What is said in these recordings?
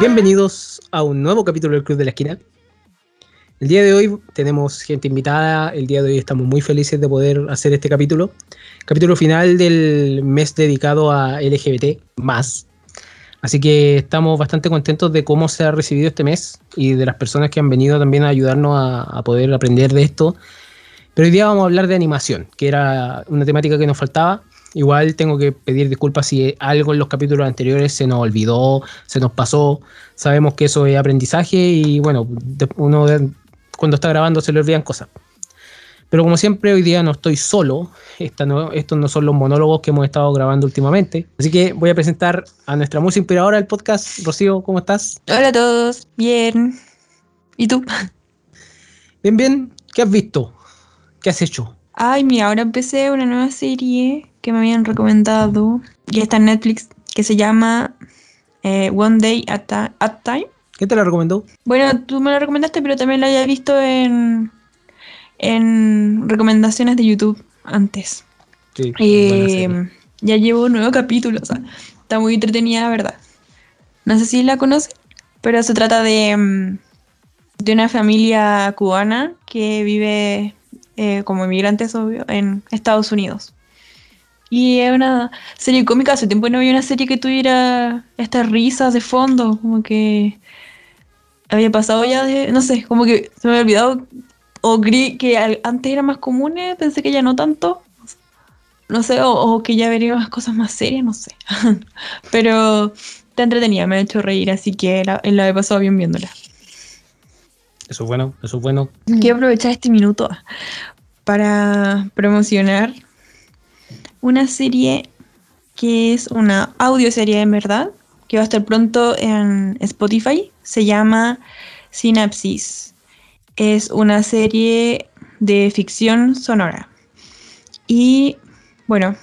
Bienvenidos a un nuevo capítulo del Club de la Esquina. El día de hoy tenemos gente invitada, el día de hoy estamos muy felices de poder hacer este capítulo. Capítulo final del mes dedicado a LGBT más. Así que estamos bastante contentos de cómo se ha recibido este mes y de las personas que han venido también a ayudarnos a, a poder aprender de esto. Pero hoy día vamos a hablar de animación, que era una temática que nos faltaba. Igual tengo que pedir disculpas si algo en los capítulos anteriores se nos olvidó, se nos pasó. Sabemos que eso es aprendizaje y bueno, uno cuando está grabando se le olvidan cosas. Pero como siempre, hoy día no estoy solo. Esta no- estos no son los monólogos que hemos estado grabando últimamente. Así que voy a presentar a nuestra música inspiradora del podcast. Rocío, ¿cómo estás? Hola a todos, bien. ¿Y tú? Bien, bien. ¿Qué has visto? ¿Qué has hecho? Ay, mira, ahora empecé una nueva serie que me habían recomendado, que está en Netflix, que se llama eh, One Day at, at Time. ¿Qué te la recomendó? Bueno, tú me la recomendaste, pero también la había visto en, en recomendaciones de YouTube antes. Sí, Eh, ya llevo un nuevo capítulo, o sea, está muy entretenida, la verdad. No sé si la conoces, pero se trata de, mm, de una familia cubana que vive eh, como inmigrantes, obvio, en Estados Unidos. Y es una serie cómica, hace tiempo no había una serie que tuviera estas risas de fondo, como que había pasado ya de, no sé, como que se me había olvidado, o que antes eran más comunes, pensé que ya no tanto, no sé, o, o que ya vería más cosas más serias, no sé. Pero está entretenida, me ha hecho reír, así que la, la he pasado bien viéndola. Eso es bueno, eso es bueno. Quiero aprovechar este minuto para promocionar una serie que es una audioserie en verdad, que va a estar pronto en Spotify. Se llama Synapsis. Es una serie de ficción sonora. Y bueno,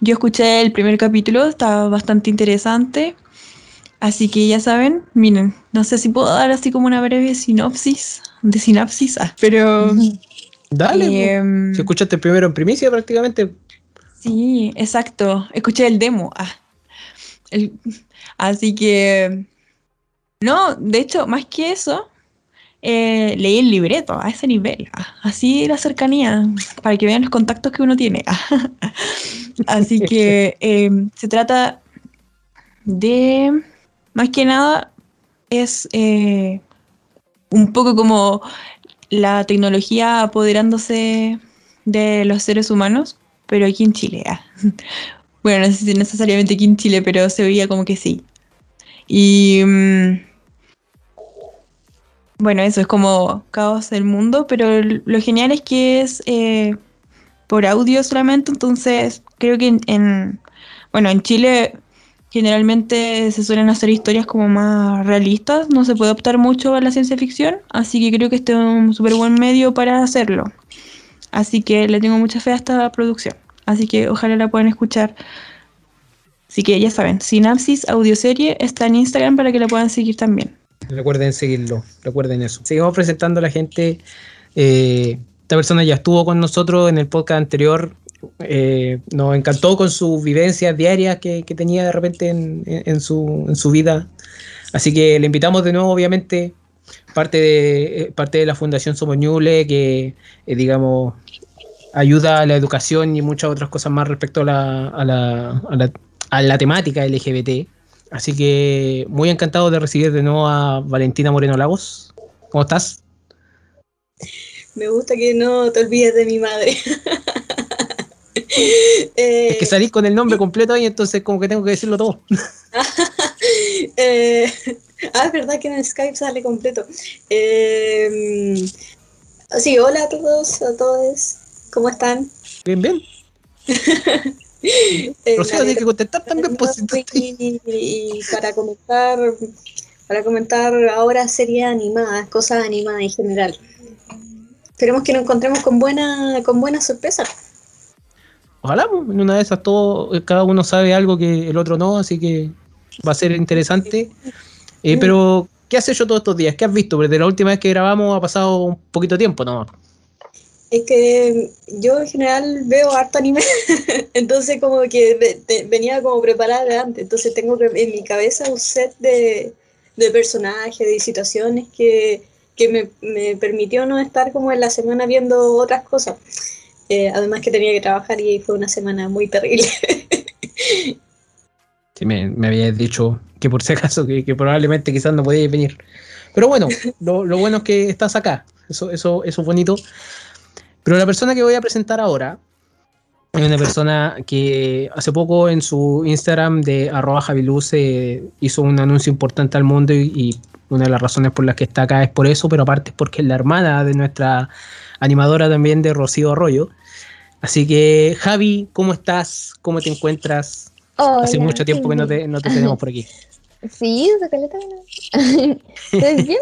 yo escuché el primer capítulo, estaba bastante interesante. Así que ya saben, miren, no sé si puedo dar así como una breve sinopsis de sinapsis, ah, pero Dale. po. em, Si escuchaste primero en primicia prácticamente. sí, exacto, escuché el demo, ah, el- así que no, de hecho, más que eso, eh, leí el libreto a ese nivel, ah, así la cercanía, para que vean los contactos que uno tiene. Así que em, se trata de, más que nada, es eh, un poco como la tecnología apoderándose de los seres humanos, pero aquí en Chile. ah. Bueno, no sé si necesariamente aquí en Chile, pero se veía como que sí. Y mm, bueno, eso es como caos del mundo, pero lo genial es que es eh, por audio solamente, entonces creo que en, en- bueno, en Chile generalmente se suelen hacer historias como más realistas, no se puede optar mucho a la ciencia ficción, así que creo que este es un súper buen medio para hacerlo. Así que le tengo mucha fe a esta producción, así que ojalá la puedan escuchar. Así que ya saben, Sinapsis Audioserie está en Instagram para que la puedan seguir también. Recuerden seguirlo, recuerden eso. Seguimos presentando a la gente. eh, esta persona ya estuvo con nosotros en el podcast anterior. Eh, nos encantó con sus vivencias diarias que, tenía de repente en, su, vida. Así que le invitamos de nuevo, obviamente, parte de, eh, parte de la Fundación Somos Ñuble, que, eh, digamos, ayuda a la educación y muchas otras cosas más respecto a la, a la, a la, a la temática LGBT. Así que muy encantado de recibir de nuevo a Valentina Moreno Lagos. ¿Cómo estás? Me gusta que no te olvides de mi madre. Eh, Es que salís con el nombre completo ahí, entonces como que tengo que decirlo todo. eh, ah, es verdad que en el Skype sale completo. Eh, sí, hola a todos, a todos. ¿Cómo están? Bien, bien. Rocío, me tienes que contestar también, pues y, y para comentar, para comentar ahora series animadas, cosas animadas en general. Esperemos que nos encontremos con buena, con buena sorpresa. Ojalá, pues, en una de esas todo, cada uno sabe algo que el otro no, así que va a ser interesante. Eh, pero, ¿qué has hecho todos estos días? ¿Qué has visto? Porque de la última vez que grabamos ha pasado un poquito de tiempo, ¿no? Es que yo en general veo harto anime, entonces como que venía como preparada de antes, entonces tengo en mi cabeza un set de, de personajes, de situaciones que, que me, me permitió no estar como en la semana viendo otras cosas. Eh, además que tenía que trabajar y fue una semana muy terrible. Sí, me, me habías dicho que por si acaso, que, que probablemente quizás no podías venir. Pero bueno, lo, lo bueno es que estás acá. Eso, eso, eso es bonito. Pero la persona que voy a presentar ahora es una persona que hace poco en su Instagram de arroba Javiluz eh, hizo un anuncio importante al mundo y, y una de las razones por las que está acá es por eso, pero aparte es porque es la hermana de nuestra animadora también de Rocío Arroyo. Así que Javi, ¿cómo estás? ¿Cómo te encuentras? Hace mucho tiempo que no te, no te tenemos por aquí. Sí, se caleta. Estoy bien.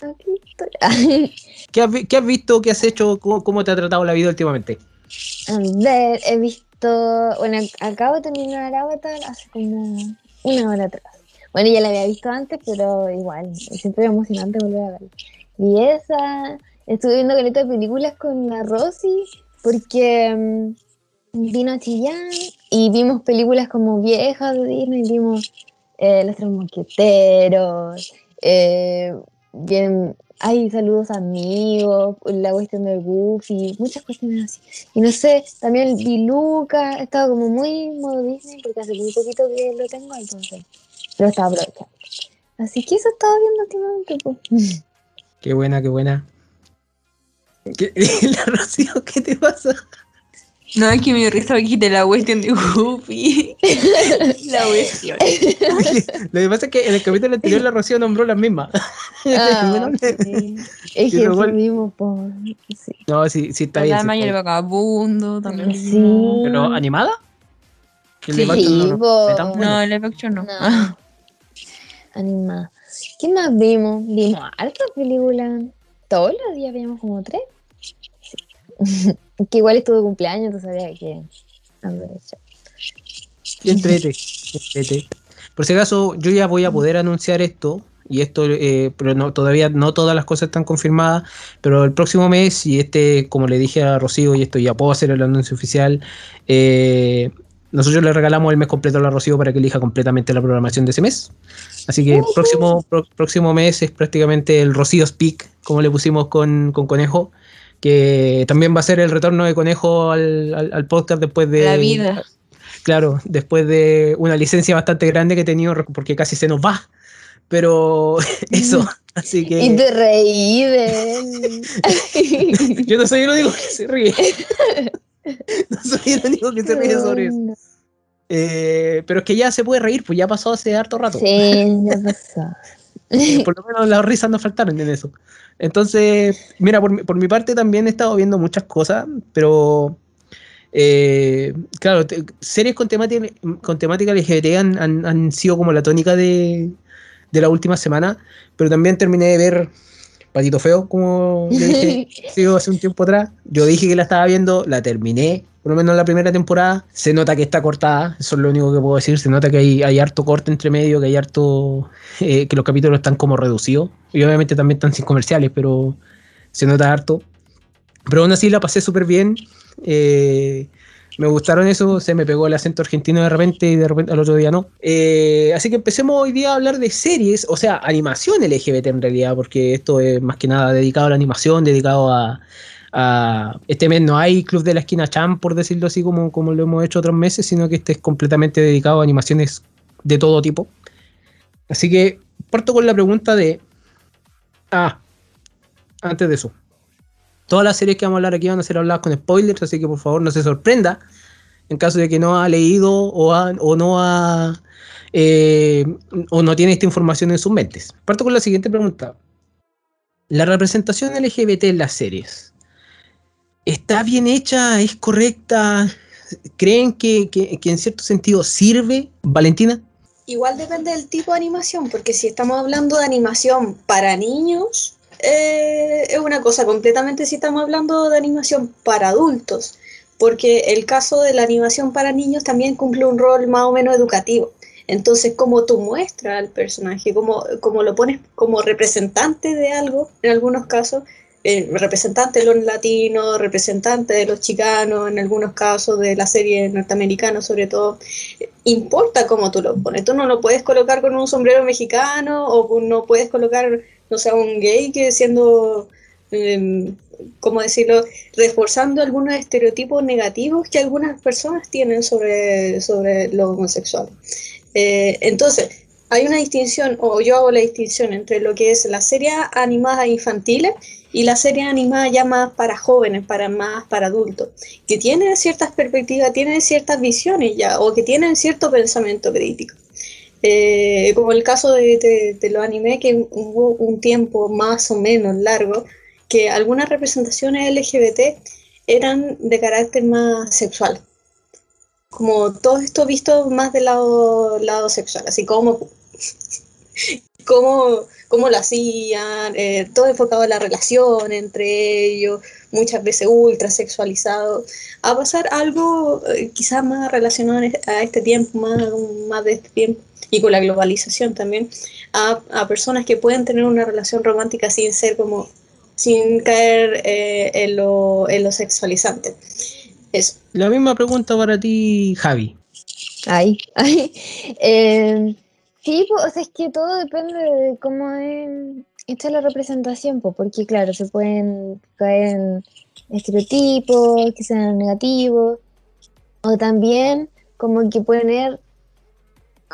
Aquí estoy. ¿Qué has, qué has visto? ¿Qué has hecho? ¿Cómo, cómo te ha tratado la vida últimamente? A ver, he visto. Bueno, acabo de terminar Avatar hace como una hora atrás. Bueno, ya la había visto antes, pero igual, siempre es emocionante volver a verla. Vi esa. Estuve viendo caleta de películas con la Rosy, porque mm, vino a Chillán y vimos películas como viejas de Disney. Vimos eh, Los Tres Mosqueteros. Eh, bien, hay saludos amigos, la cuestión del Goofy, muchas cuestiones así. Y no sé, también vi Luca, he estado como muy modo Disney porque hace muy poquito que lo tengo, entonces lo estaba aprovechando. Así que eso he estado viendo últimamente. Pues. Qué buena, qué buena. ¿Qué- la Rocío, ¿qué te pasa? No, es que me risa aquí de la cuestión de Goofy. la cuestión. Lo que pasa es que en el capítulo anterior la Rocío nombró las mismas. Ah, sí. Es que el- mismo. Sí. No, sí, sí está La bien. y está el vagabundo también. Sí. ¿Pero animada? ¿Que el Sí, no- no? No, action no. No. Animada. ¿Qué más vimos? Vimos hartas películas. Todos los días vimos como tres. Que igual estuve de cumpleaños, entonces había que entrete, entrete. Por si acaso, yo ya voy a poder anunciar esto, y esto, eh, pero no, todavía no todas las cosas están confirmadas, pero el próximo mes, y este, como le dije a Rocío, y esto ya puedo hacer el anuncio oficial, eh, nosotros le regalamos el mes completo a la Rocío para que elija completamente la programación de ese mes. Así que el próximo, pro- próximo mes es prácticamente el Rocío Speak, como le pusimos con, con Conejo, que también va a ser el retorno de Conejo al, al- al podcast después de... La vida. Claro, después de una licencia bastante grande que he tenido, porque casi se nos va. Pero eso, así Y que te reí de él. yo no soy el único que se ríe. No soy el único que se ríe sobre eso. Eh, pero es que ya se puede reír, pues ya pasó hace harto rato. Sí, ya pasó. Eh, por lo menos las risas no faltaron en eso. Entonces, mira, por mi, por mi parte también he estado viendo muchas cosas, pero eh, claro, te- series con temática, con temática LGBT han, han- han sido como la tónica de, de la última semana, pero también terminé de ver Patito Feo, como le dije sí, hace un tiempo atrás. Yo dije que la estaba viendo, la terminé, por lo menos la primera temporada. Se nota que está cortada, eso es lo único que puedo decir. Se nota que hay, hay harto corte entre medio, que hay harto. eh, que los capítulos están como reducidos. Y obviamente también están sin comerciales, pero se nota harto. Pero aún así la pasé súper bien. eh, me gustaron eso, se me pegó el acento argentino de repente y de repente al otro día no. Eh, así que empecemos hoy día a hablar de series, o sea, animación LGBT en realidad, porque esto es más que nada dedicado a la animación, dedicado a, este mes no hay Club de la Esquina Champ, por decirlo así, como, como lo hemos hecho otros meses, sino que este es completamente dedicado a animaciones de todo tipo. Así que parto con la pregunta de... Ah, antes de eso. Todas las series que vamos a hablar aquí van a ser habladas con spoilers, así que por favor no se sorprenda en caso de que no ha leído o, no ha eh, o no tiene esta información en sus mentes. Parto con la siguiente pregunta. La representación LGBT en las series. ¿Está bien hecha? ¿Es correcta? ¿Creen que en cierto sentido sirve? Valentina. Igual depende del tipo de animación, porque si estamos hablando de animación para niños, eh, es una cosa completamente si estamos hablando de animación para adultos, porque el caso de la animación para niños también cumple un rol más o menos educativo. Entonces, como tú muestras al personaje, como, como lo pones como representante de algo, en algunos casos, eh, representantes de los latinos, representantes de los chicanos, en algunos casos de la serie norteamericana sobre todo, importa cómo tú lo pones. Tú no lo puedes colocar con un sombrero mexicano o no puedes colocar, no sé, un gay que siendo, eh, ¿cómo decirlo?, reforzando algunos estereotipos negativos que algunas personas tienen sobre, sobre los homosexuales. Eh, entonces, hay una distinción, o yo hago la distinción entre lo que es la serie animada infantiles y la serie animada ya más para jóvenes, para más para adultos, que tienen ciertas perspectivas, tienen ciertas visiones ya, o que tienen cierto pensamiento crítico. Eh, como el caso de, de, de los animes, que hubo un tiempo más o menos largo, que algunas representaciones LGBT eran de carácter más sexual. Como todo esto visto más del lado, lado sexual, así como cómo, cómo lo hacían, eh, todo enfocado en la relación entre ellos, muchas veces ultra sexualizado, a pasar algo eh, quizás más relacionado a este tiempo, más, más de este tiempo, y con la globalización también, a, a personas que pueden tener una relación romántica sin ser como, sin caer eh, en, lo, en lo sexualizante. Eso. La misma pregunta para ti, Javi. Ay, ay. Eh, sí, pues, o sea, es que todo depende de cómo es hecha la representación, pues, porque claro, se pueden caer en estereotipos que sean negativos, o también como que pueden ser,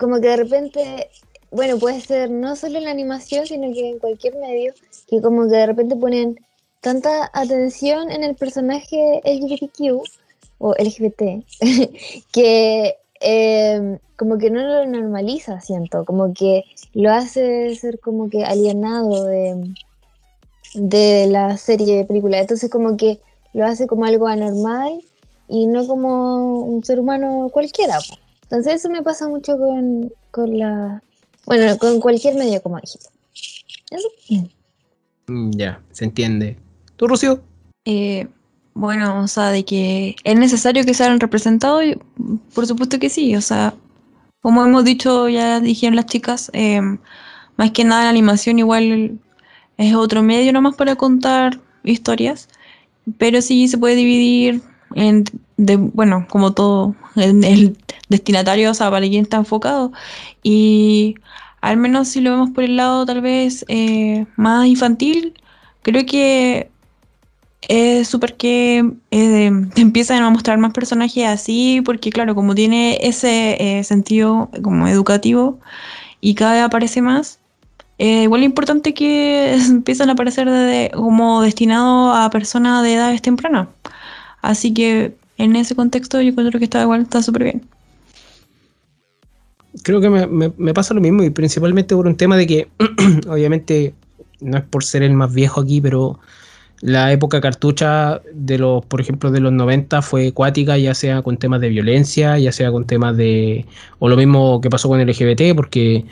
como que de repente, bueno, puede ser no solo en la animación, sino que en cualquier medio, que como que de repente ponen tanta atención en el personaje LGBTQ o LGBT que eh, como que no lo normaliza, siento, como que lo hace ser como que alienado de, de la serie de película. Entonces como que lo hace como algo anormal y no como un ser humano cualquiera. Entonces eso me pasa mucho con, con la... Bueno, con cualquier medio, como dijiste. Eso. Mm, Ya, se entiende. ¿Tú, Rocío? Eh, bueno, o sea, de que es necesario que sean representados, y, por supuesto que sí, o sea, como hemos dicho, ya dijeron las chicas, eh, más que nada la animación igual es otro medio nomás para contar historias, pero sí se puede dividir en, de, bueno, como todo, en el destinatario, o sea, para quién está enfocado, y al menos si lo vemos por el lado tal vez eh, más infantil, creo que es súper que eh, te empiezan a mostrar más personajes así, porque claro, como tiene ese eh, sentido como educativo y cada vez aparece más, eh, igual es importante que empiezan a aparecer de- como destinado a personas de edades tempranas. Así que en ese contexto yo creo que está igual, está súper bien. Creo que me, me- pasa lo mismo y principalmente por un tema de que, obviamente, no es por ser el más viejo aquí, pero la época cartucha de los, por ejemplo, de los 90 fue acuática, ya sea con temas de violencia, ya sea con temas de, o lo mismo que pasó con el LGBT, porque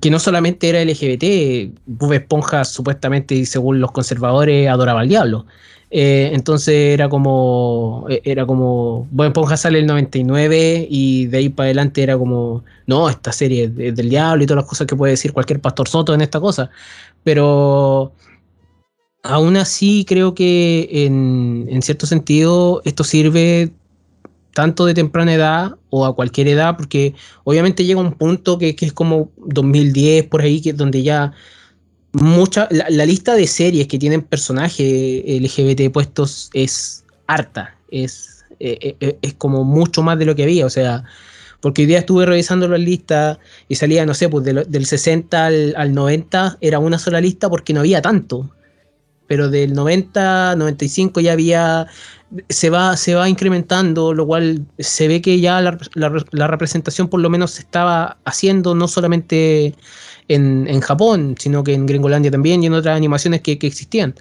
que no solamente era LGBT, Bob Esponja supuestamente según los conservadores adoraba al diablo. Eh, entonces era como, eh, era como, Bob Esponja sale el 99 y de ahí para adelante era como, no, esta serie es de- del diablo y todas las cosas que puede decir cualquier pastor soto en esta cosa. Pero aún así creo que en, en cierto sentido esto sirve tanto de temprana edad o a cualquier edad, porque obviamente llega un punto que, que es como 2010 por ahí, que es donde ya mucha, la, lista de series que tienen personajes LGBT puestos es harta, es, eh, eh, es como mucho más de lo que había, o sea, porque hoy día estuve revisando las listas y salía, no sé, pues del 60 al, al 90 era una sola lista porque no había tanto, pero del 90, 95 ya había, se va, se va incrementando, lo cual se ve que ya la, la- la representación por lo menos se estaba haciendo no solamente en, Japón, sino que en Gringolandia también y en otras animaciones que, que existían.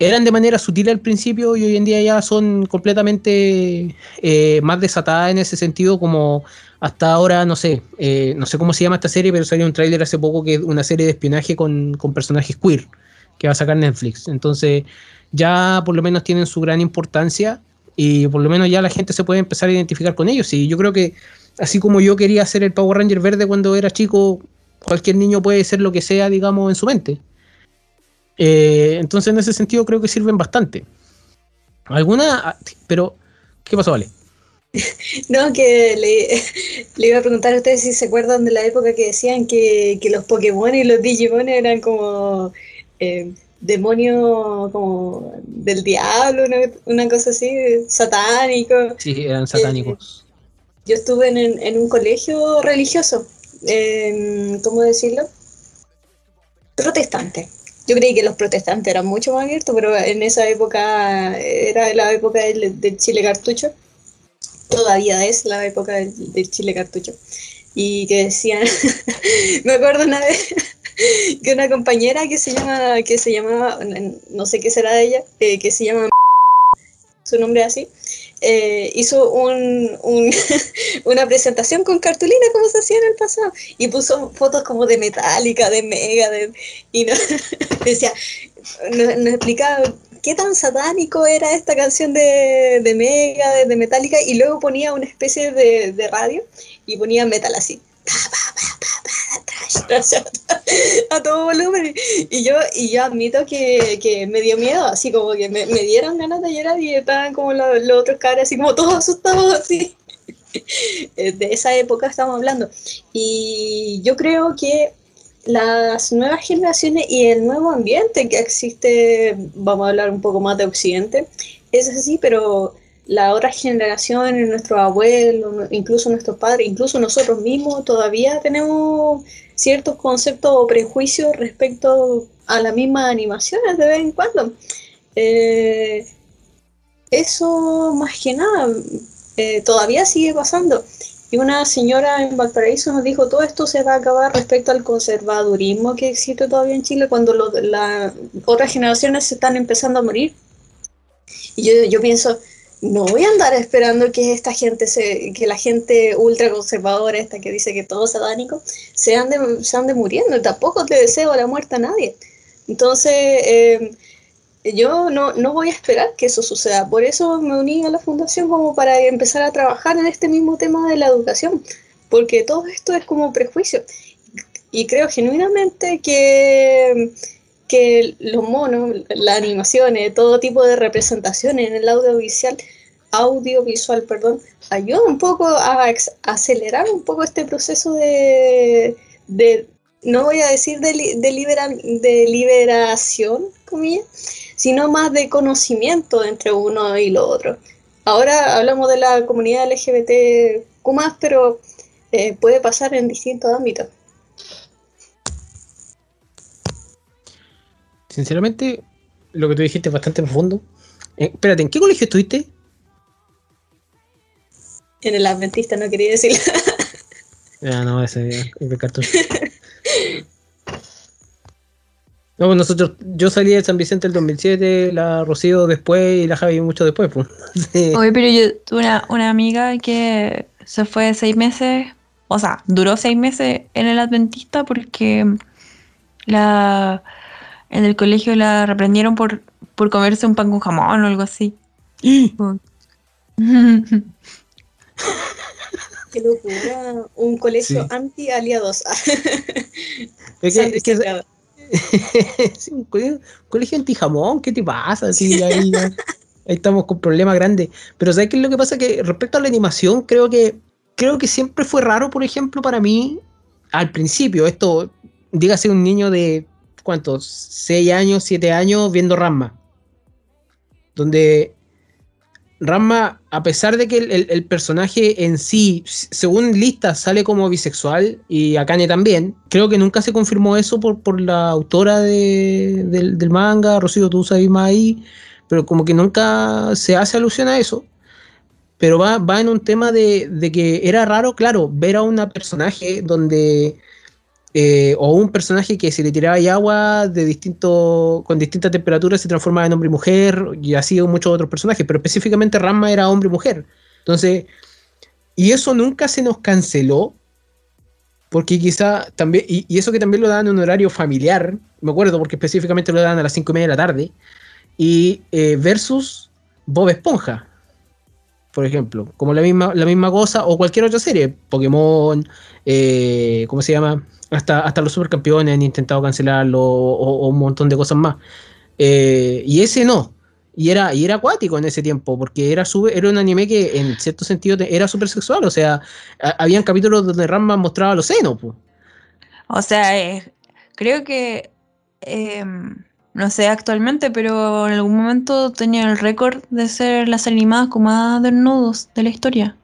Eran de manera sutil al principio y hoy en día ya son completamente eh, más desatadas en ese sentido como hasta ahora, no sé, eh, no sé cómo se llama esta serie, pero salió un tráiler hace poco que es una serie de espionaje con, con personajes queer que va a sacar Netflix. Entonces ya por lo menos tienen su gran importancia y por lo menos ya la gente se puede empezar a identificar con ellos. Y yo creo que así como yo quería ser el Power Ranger verde cuando era chico, cualquier niño puede ser lo que sea, digamos, en su mente. Eh, entonces, en ese sentido, creo que sirven bastante. ¿Alguna? Pero, ¿qué pasó, Vale? No, que le, le iba a preguntar a ustedes si se acuerdan de la época que decían que, que los Pokémon y los Digimon eran como eh, demonios como del diablo, una, una cosa así, satánico. Sí, eran satánicos. Yo estuve en, en un colegio religioso, em, ¿cómo decirlo? Protestante. Yo creí que los protestantes eran mucho más abiertos, pero en esa época era la época del, del Chile cartucho. Todavía es la época del, del Chile cartucho. Y que decían, me acuerdo una vez que una compañera que se llama, que se llamaba, no sé qué será de ella, eh, que se llama su nombre así, eh, hizo un, un- una presentación con cartulina como se hacía en el pasado y puso fotos como de Metallica, de Mega, de, y no, decía, nos, explicaba qué tan satánico era esta canción de, Mega, de, de Metallica y luego ponía una especie de, de radio y ponía metal así. A todo volumen. Y yo y yo admito que, que me dio miedo así como que me, me dieron ganas de llorar y estaban como los, los otros caras así como todos asustados así. Eh, de esa época estamos hablando. Y yo creo que las nuevas generaciones y el nuevo ambiente que existe vamos a hablar un poco más de occidente es así pero las otras generaciones, nuestros abuelos, incluso nuestros padres, incluso nosotros mismos, todavía tenemos ciertos conceptos o prejuicios respecto a las mismas animaciones de vez en cuando. Eh, eso más que nada eh, todavía sigue pasando. Y una señora en Valparaíso nos dijo, todo esto se va a acabar respecto al conservadurismo que existe todavía en Chile cuando las otras generaciones se están empezando a morir. Y yo pienso, no voy a andar esperando que esta gente, se, que la gente ultra conservadora, esta que dice que todo es satánico, se ande, se ande muriendo. Tampoco le deseo la muerte a nadie. Entonces, eh, yo no, no voy a esperar que eso suceda. Por eso me uní a la fundación como para empezar a trabajar en este mismo tema de la educación. Porque todo esto es como prejuicio. Y creo genuinamente que que los monos, las animaciones, todo tipo de representaciones en el audiovisual, audiovisual, perdón, ayuda un poco a acelerar un poco este proceso de, de no voy a decir de, de, de liberación, comillas, sino más de conocimiento entre uno y lo otro. Ahora hablamos de la comunidad LGBT, pero eh, puede pasar en distintos ámbitos. Sinceramente, lo que tú dijiste es bastante profundo. Eh, espérate, ¿en qué colegio estuviste? En el adventista no quería decirlo. Ah, no, ese es de cartón. No, pues nosotros, yo salí de San Vicente el 2007, la Rocío después y la Javi mucho después. Pues. Sí. Oye, pero yo tuve una, una amiga que se fue seis meses, o sea, duró seis meses en el Adventista porque la en el colegio la reprendieron por, por comerse un pan con jamón o algo así. Qué locura. Un colegio Sí. anti-aliados. Es que- es que- sí, un colegio, antijamón, ¿qué te pasa? Sí, ahí, ya- ahí estamos con problemas grandes. Pero ¿sabes qué es lo que pasa? Que respecto a la animación, creo que, creo que siempre fue raro, por ejemplo, para mí, al principio, esto, dígase un niño de, ¿cuántos? 6 años, 7 años viendo Ramma. Donde Ramma, a pesar de que el, personaje en sí, según listas, sale como bisexual y Akane también, creo que nunca se confirmó eso por, por la autora de- del, del manga, Rocío, tú sabes más ahí, pero como que nunca se hace alusión a eso. Pero va, va en un tema de, de que era raro, claro, ver a una personaje donde. Eh, o un personaje que se le tiraba agua de distinto, con distintas temperaturas se transformaba en hombre y mujer, y así muchos otros personajes, pero específicamente Ranma era hombre y mujer. Entonces, y eso nunca se nos canceló, porque quizá también, y, y eso que también lo daban en un horario familiar, me acuerdo, porque específicamente lo daban a las 5 y media de la tarde, y eh, versus Bob Esponja. Por ejemplo, como la misma, la misma cosa, o cualquier otra serie, Pokémon, eh, ¿cómo se llama? Hasta, hasta los supercampeones han intentado cancelarlo, o, un montón de cosas más. Eh, y ese no. Y era, y era acuático en ese tiempo, porque era, sube- era un anime que en cierto sentido era súper sexual. O sea, habían capítulos donde Ranma mostraba los senos. po. O sea, eh, creo que, em, no sé actualmente, pero en algún momento tenía el récord de ser las animadas con más desnudos de la historia.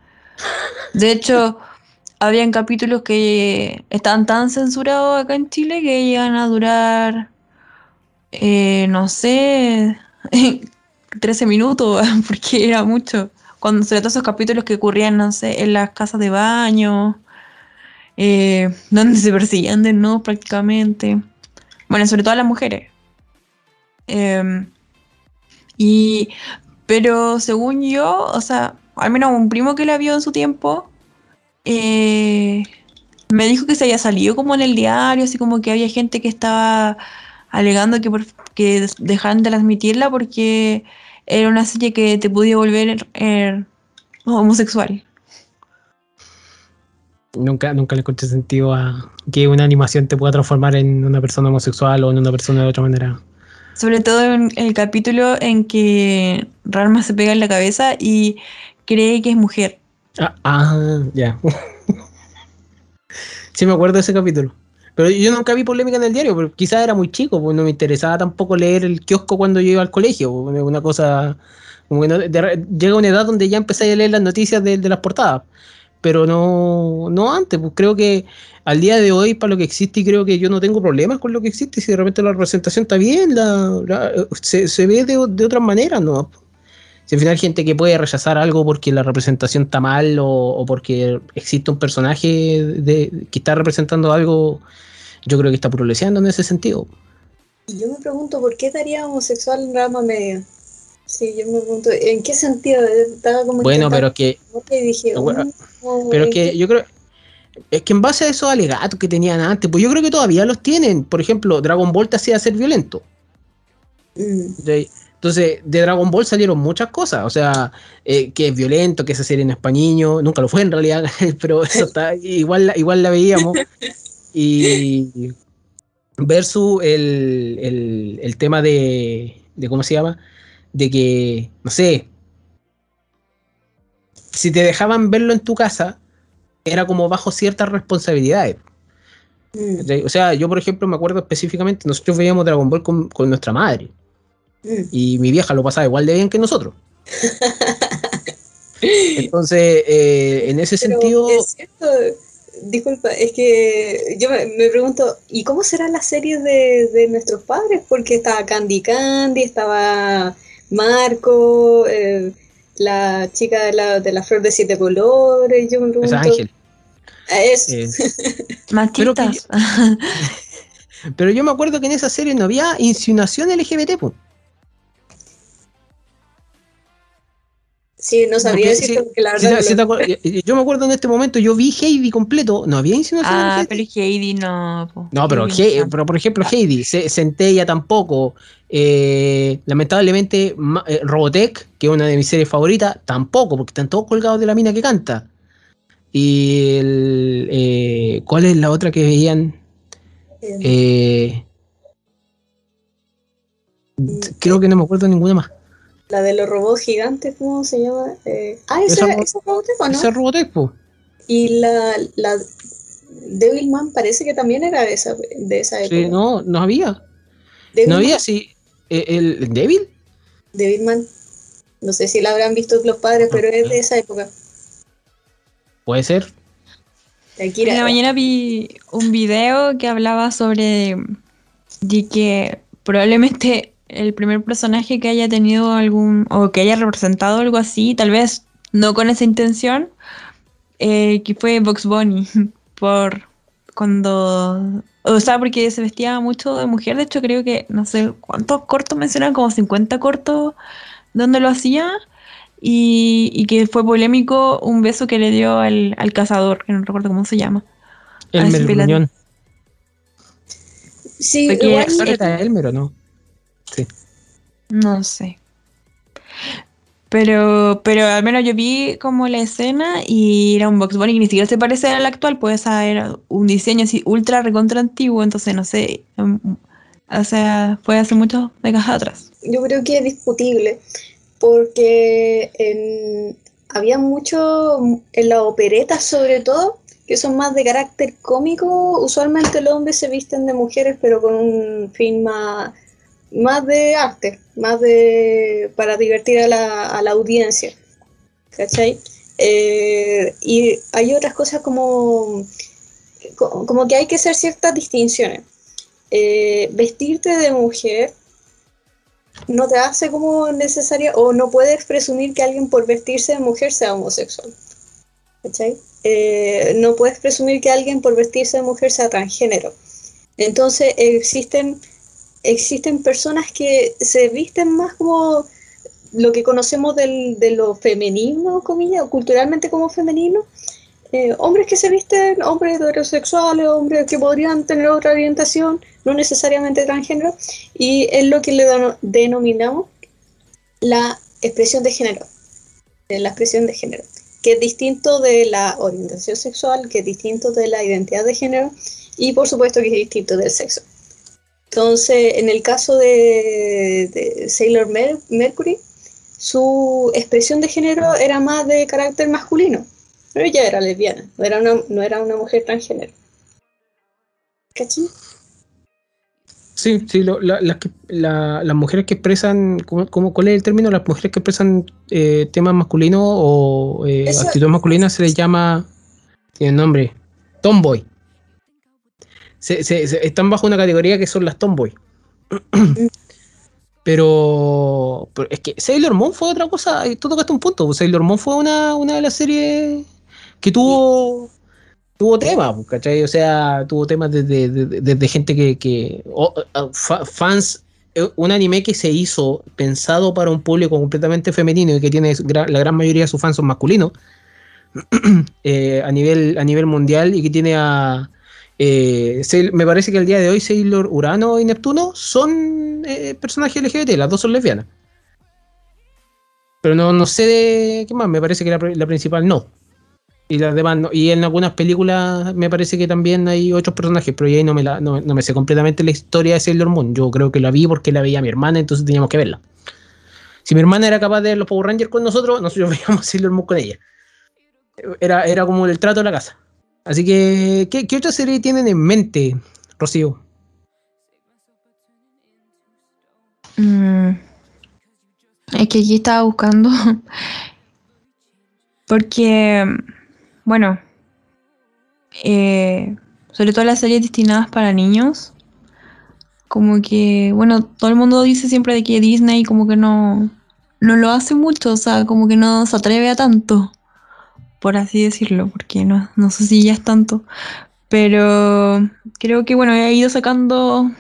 De hecho, habían capítulos que estaban tan censurados acá en Chile que llegan a durar, eh, no sé, 13 minutos, porque era mucho. Cuando se esos capítulos que ocurrían, no sé, en las casas de baño eh, donde se perseguían desnudos prácticamente. Bueno, sobre todo a las mujeres. Em, y, pero según yo, o sea, al menos un primo que la vio en su tiempo, eh, me dijo que se había salido como en el diario, así como que había gente que estaba alegando que, por- que dejaran de transmitirla porque era una serie que te podía volver eh, homosexual. Nunca, nunca le encontré sentido a que una animación te pueda transformar en una persona homosexual o en una persona de otra manera. Sobre todo en el capítulo en que Ranma se pega en la cabeza y cree que es mujer. Ah, ah, ya. sí me acuerdo de ese capítulo. Pero yo nunca vi polémica en el diario, porque quizás era muy chico, pues no me interesaba tampoco leer el kiosco cuando yo iba al colegio. pues, Una cosa. Como que no- de llega una edad donde ya empecé a leer las noticias de, de las portadas. Pero no, no antes, pues creo que al día de hoy, para lo que existe, creo que yo no tengo problemas con lo que existe. Si de repente la representación está bien, la, se, se ve de, de otras maneras, ¿no? Si al final hay gente que puede rechazar algo porque la representación está mal o, porque existe un personaje de, que está representando algo, yo creo que está progresando en ese sentido. Y yo me pregunto, ¿por qué estaría homosexual en Rama Medio? Sí, yo me pregunto, ¿en qué sentido? Estaba como Bueno, pero es que, dije, bueno, mm, no, pero ¿en es que qué- yo creo, es que en base a esos alegatos que tenían antes, pues yo creo que todavía los tienen. Por ejemplo, Dragon Ball te hacía ser violento. Mm. Entonces, de Dragon Ball salieron muchas cosas, o sea, eh, que es violento, que esa serie en español, nunca lo fue en realidad, pero eso está, igual, la- igual la veíamos. Y versus el, el- el tema de, de, ¿cómo se llama? De que, no sé, si te dejaban verlo en tu casa, era como bajo ciertas responsabilidades. mm. O sea, yo por ejemplo me acuerdo específicamente, nosotros veíamos Dragon Ball con, con nuestra madre. mm. Y mi vieja lo pasaba igual de bien que nosotros. Entonces, eh, en ese Pero sentido, es cierto, disculpa, es que yo me, me pregunto, ¿y cómo serán las series de, de nuestros padres? Porque estaba Candy Candy, estaba Marco, eh, la chica de la, de la flor de siete colores, yo me es pregunto... Ángel. a eso. eh. Pero pero yo me acuerdo que en esa serie no había insinuación LGBT. po. Sí, no decirte si- porque la verdad... no lo- acuer- yo me acuerdo en este momento, yo vi Heidi completo, no había insinuación ah, LGBT. pero Heidi no. po. No, pero, Heidi He- pero por ejemplo, Heidi, Se- Centella tampoco. eh, lamentablemente, eh, Robotech, que es una de mis series favoritas, tampoco, porque están todos colgados de la mina que canta. Y el, eh, ¿cuál es la otra que veían? Eh, creo que no me acuerdo ninguna más. La de los robots gigantes, ¿cómo se llama? Eh, ah, esa, Esa esa, ro- esa Robotech, ¿o no? Esa Robotech, po. Y la, la Devilman parece que también era de esa, de esa época. Sí, no, no había. No había, sí. eh, ¿El, el Devil? Devilman. No sé si la habrán visto los padres, pero es de esa época. Puede ser. Akira. En la mañana vi un video que hablaba sobre de que probablemente el primer personaje que haya tenido algún o que haya representado algo así, tal vez no con esa intención, eh, que fue Box Bunny por cuando o sea, porque se vestía mucho de mujer, de hecho creo que no sé cuántos cortos mencionan, como 50 cortos donde lo hacía y, y que fue polémico un beso que le dio al, al cazador, que no recuerdo cómo se llama. Pilar. Gruñón. Sí, Porque- igual, ¿Era Elmer o no? Sí. No sé. Pero, pero al menos yo vi como la escena y era un Box Bunny que ni siquiera se parece al actual, pues era un diseño así ultra recontra antiguo, entonces no sé, em, o sea, fue hace muchos décadas atrás. Yo creo que es discutible, porque en- había mucho en la opereta sobre todo, que son más de carácter cómico. Usualmente los hombres se visten de mujeres, pero con un fin más, más de arte, más de para divertir a la, a la audiencia. ¿Cachai? Eh, y hay otras cosas como, co- como que hay que hacer ciertas distinciones. Eh, vestirte de mujer no te hace como necesaria o no puedes presumir que alguien por vestirse de mujer sea homosexual. ¿Cachai? Eh, no puedes presumir que alguien por vestirse de mujer sea transgénero. Entonces existen, existen personas que se visten más como lo que conocemos del- de lo femenino, comillas, culturalmente como femenino. Eh, hombres que se visten, hombres heterosexuales, hombres que podrían tener otra orientación, no necesariamente transgénero, y es lo que le deno- denominamos la expresión de género. eh, La expresión de género, que es distinto de la orientación sexual, que es distinto de la identidad de género, y por supuesto que es distinto del sexo. Entonces, en el caso de, de Sailor Mer- Mercury, su expresión de género era más de carácter masculino, pero ella era lesbiana, no era una, no era una mujer transgénero. ¿Cachai? Sí, sí, lo- la- las, que- la- las mujeres que expresan, ¿cómo, cómo- cuál es el término? Las mujeres que expresan eh, temas masculinos o eh, actitudes masculinas se les llama, tiene nombre, tomboy. Se, se- se- están bajo una categoría que son las tomboy. Pero, pero es que Sailor Moon fue otra cosa, tú tocaste un punto, pues Sailor Moon fue una, una de las series que tuvo tuvo temas, pues, ¿cachai? O sea, tuvo temas desde, desde gente que, que fans, eh, un anime que se hizo pensado para un público completamente femenino y que tiene la gran mayoría de sus fans son masculinos eh, a nivel a nivel mundial y que tiene a eh, me parece que el día de hoy Sailor Urano y Neptuno son eh, personajes LGBT, las dos son lesbianas. Pero no, no sé de qué más, me parece que la, pri- la principal no. Y las demás no. Y en algunas películas me parece que también hay otros personajes, pero yo ahí no me, la, sé completamente la historia de Sailor Moon. Yo creo que la vi porque la veía mi hermana, entonces teníamos que verla. Si mi hermana era capaz de ver los Power Rangers con nosotros, nosotros veíamos Sailor Moon con ella. Era como el trato de la casa. Así que, ¿qué, qué otra serie tienen en mente, Rocío? Mm, es que aquí estaba buscando. Porque, bueno, eh, sobre todo las series destinadas para niños, como que, bueno, todo el mundo dice siempre de que Disney como que no, no lo hace mucho, o sea, como que no se atreve a tanto, por así decirlo, porque no, no sé si ya es tanto. Pero creo que, bueno, he ido sacando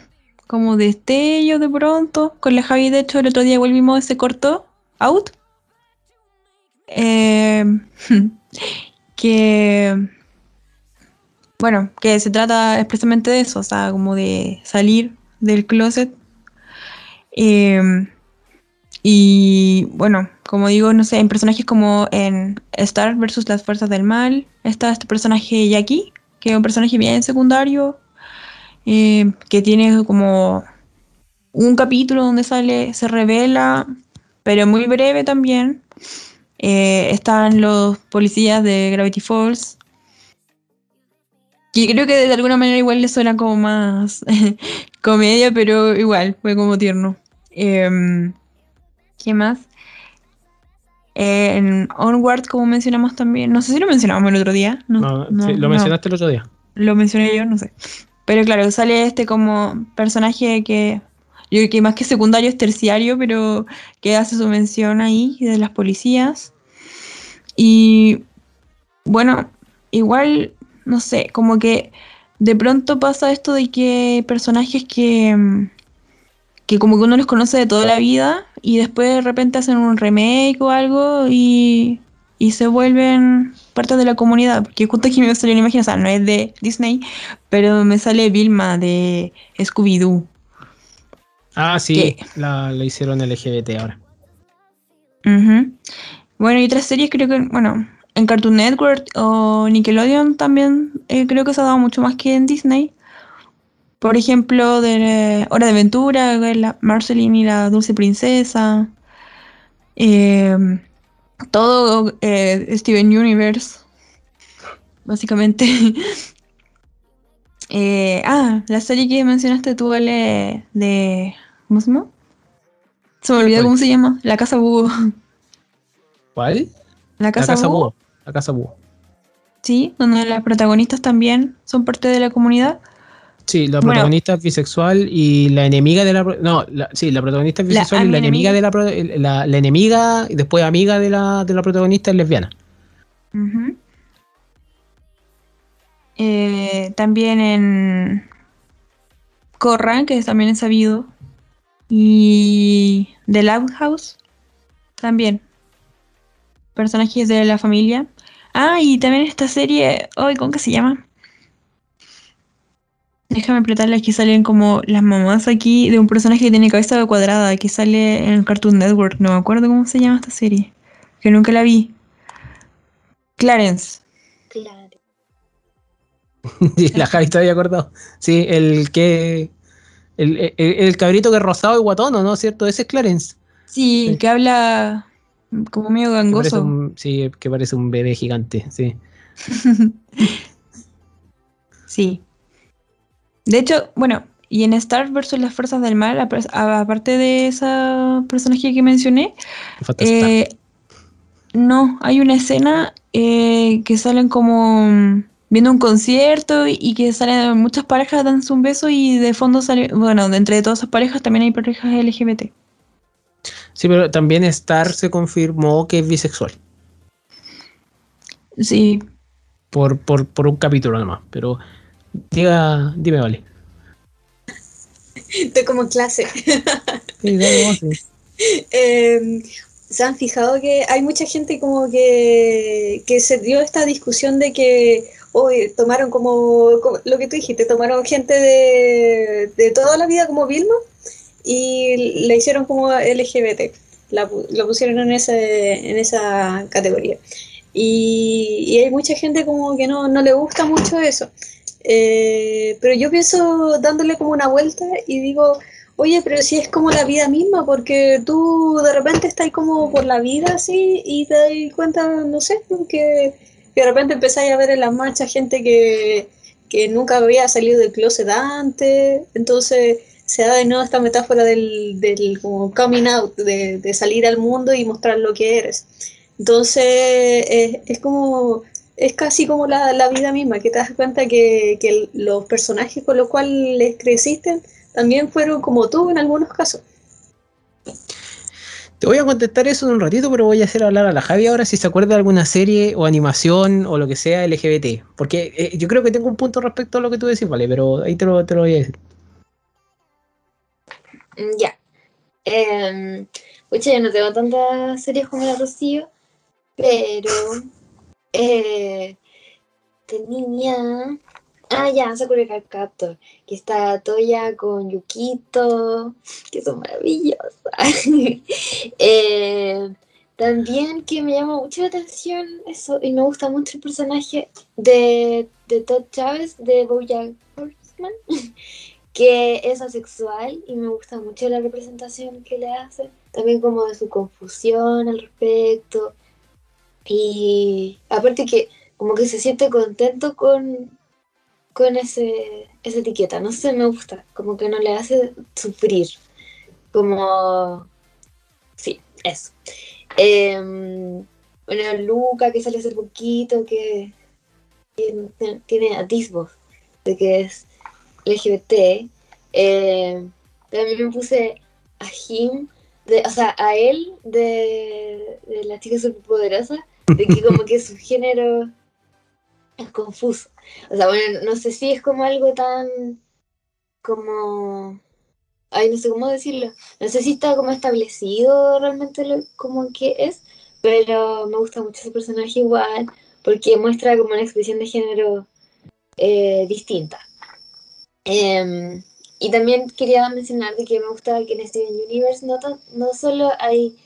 como destellos de pronto. Con la Javi, de hecho, el otro día volvimos ese corto, Out. Eh, que, bueno, que se trata expresamente de eso, o sea, como de salir del closet. Eh, y bueno, como digo, no sé, en personajes como en Star versus las fuerzas del mal, está este personaje Jackie, que es un personaje bien secundario, eh, que tiene como un capítulo donde sale, se revela, pero muy breve también. Eh, están los policías de Gravity Falls. Que creo que de alguna manera igual le suena como más comedia, pero igual, fue como tierno. Em, ¿Qué más? Eh, en Onward, como mencionamos también, no sé si lo mencionamos el otro día. No, No, no, sí, lo no mencionaste el otro día. lo mencioné yo, no sé. Pero claro, sale este como personaje que yo creo que más que secundario es terciario, pero que hace su mención ahí de las policías. Y bueno, igual, no sé, como que de pronto pasa esto de que personajes que, que como que uno los conoce de toda la vida y después de repente hacen un remake o algo y, y se vuelven parte de la comunidad. Porque justo aquí me salió una imagen, o sea, no es de Disney, pero me sale Vilma de Scooby-Doo. Ah, sí, la, la hicieron LGBT ahora. Bueno, y otras series creo que, bueno, en Cartoon Network o Nickelodeon también eh, creo que se ha dado mucho más que en Disney. Por ejemplo, de Hora de Aventura, la Marceline y la Dulce Princesa. Eh, todo eh, Steven Universe, básicamente. Eh, ah, la serie que mencionaste tú, Ale, de... ¿Cómo se llama? Se me olvidó ¿Cuál? cómo se llama. La Casa Búho. ¿Cuál? La La Casa, casa Búho. búho. La casa búho. Sí, donde las protagonistas también son parte de la comunidad. Sí, la Bueno. protagonista es bisexual y la enemiga de la... No, la- sí, la protagonista es La bisexual y la enemiga enemiga. de la... La, la enemiga y después amiga de la, de la protagonista es lesbiana. Eh, también en Corra, que también es sabido. Y The Loud House, también. Personajes de la familia. Ah, y también esta serie, hoy ¿cómo que se llama? Déjame apretarlas que salen como las mamás aquí de un personaje que tiene cabeza cuadrada, que sale en Cartoon Network. No me acuerdo cómo se llama esta serie. Que nunca la vi. Clarence. Claro. Sí, la Javi todavía acordado. Sí, el que... El, el- el cabrito que es rosado y guatón, ¿o ¿no? ¿Cierto? Ese es Clarence. Sí, Sí. que habla como medio Que gangoso. un, sí, que parece un bebé gigante, sí. Sí. De hecho, bueno, y en Star vs. las fuerzas del mal, apar- aparte de esa personaje que mencioné, eh, no, hay una escena eh, que salen como mm, viendo un concierto y, que salen muchas parejas dándose un beso y de fondo sale, bueno, de entre todas esas parejas también hay parejas LGBT. Sí, pero también Star se confirmó que es bisexual. Sí, Por, por, por un capítulo nomás. Pero diga, dime, vale. Estoy como en clase. Sí, dale, vamos, sí. Eh, ¿Se han fijado que hay mucha gente como que, que se dio esta discusión de que hoy tomaron como, como lo que tú dijiste, tomaron gente de, de toda la vida como Vilma y la hicieron como LGBT, la, lo pusieron en, ese, en esa categoría. Y, y hay mucha gente como que no, no le gusta mucho eso. Eh, pero yo pienso dándole como una vuelta y digo, Oye, pero si es como la vida misma, porque tú de repente estás como por la vida así y te das cuenta, no sé, que, de repente empezáis a ver en las marchas gente que, que nunca había salido del closet antes, entonces se da de nuevo esta metáfora del, del como coming out, de, de salir al mundo y mostrar lo que eres. Entonces es, es como, es casi como la, la vida misma, que te das cuenta que, que los personajes con los cuales creciste también fueron como tú en algunos casos. Te voy a contestar eso en un ratito, pero voy a hacer hablar a la Javi ahora si se acuerda de alguna serie o animación o lo que sea LGBT. Porque eh, yo creo que tengo un punto respecto a lo que tú decís, vale, pero ahí te lo, te lo voy a decir. Mm, Ya. Eh, pucha, yo no tengo tantas series como la Rocío, pero eh, tenía. Ah, ya, Sakura Captor, que está Toya con Yukito, que son maravillosas. Eh, también que me llama mucho la atención eso, y me gusta mucho el personaje de, de Todd Chávez, de Bojack Horseman, que es asexual y me gusta mucho la representación que le hace, también como de su confusión al respecto. Y aparte que como que se siente contento con, con ese, esa etiqueta, no sé, me gusta, como que no le hace sufrir, como... Sí, eso. Em, bueno, Luca, que sale hace poquito, que tiene, tiene atisbos de que es LGBT. Eh, también puse a de, o sea, a él de, de la chica superpoderosa, de que como que su género es confuso. O sea, bueno, no sé si es como algo tan como... Ay, no sé cómo decirlo. No sé si está como establecido realmente lo, como que es, pero me gusta mucho ese personaje igual, porque muestra como una expresión de género eh, distinta. Em, y también quería mencionar de que me gusta que en Steven Universe no, tan- no solo hay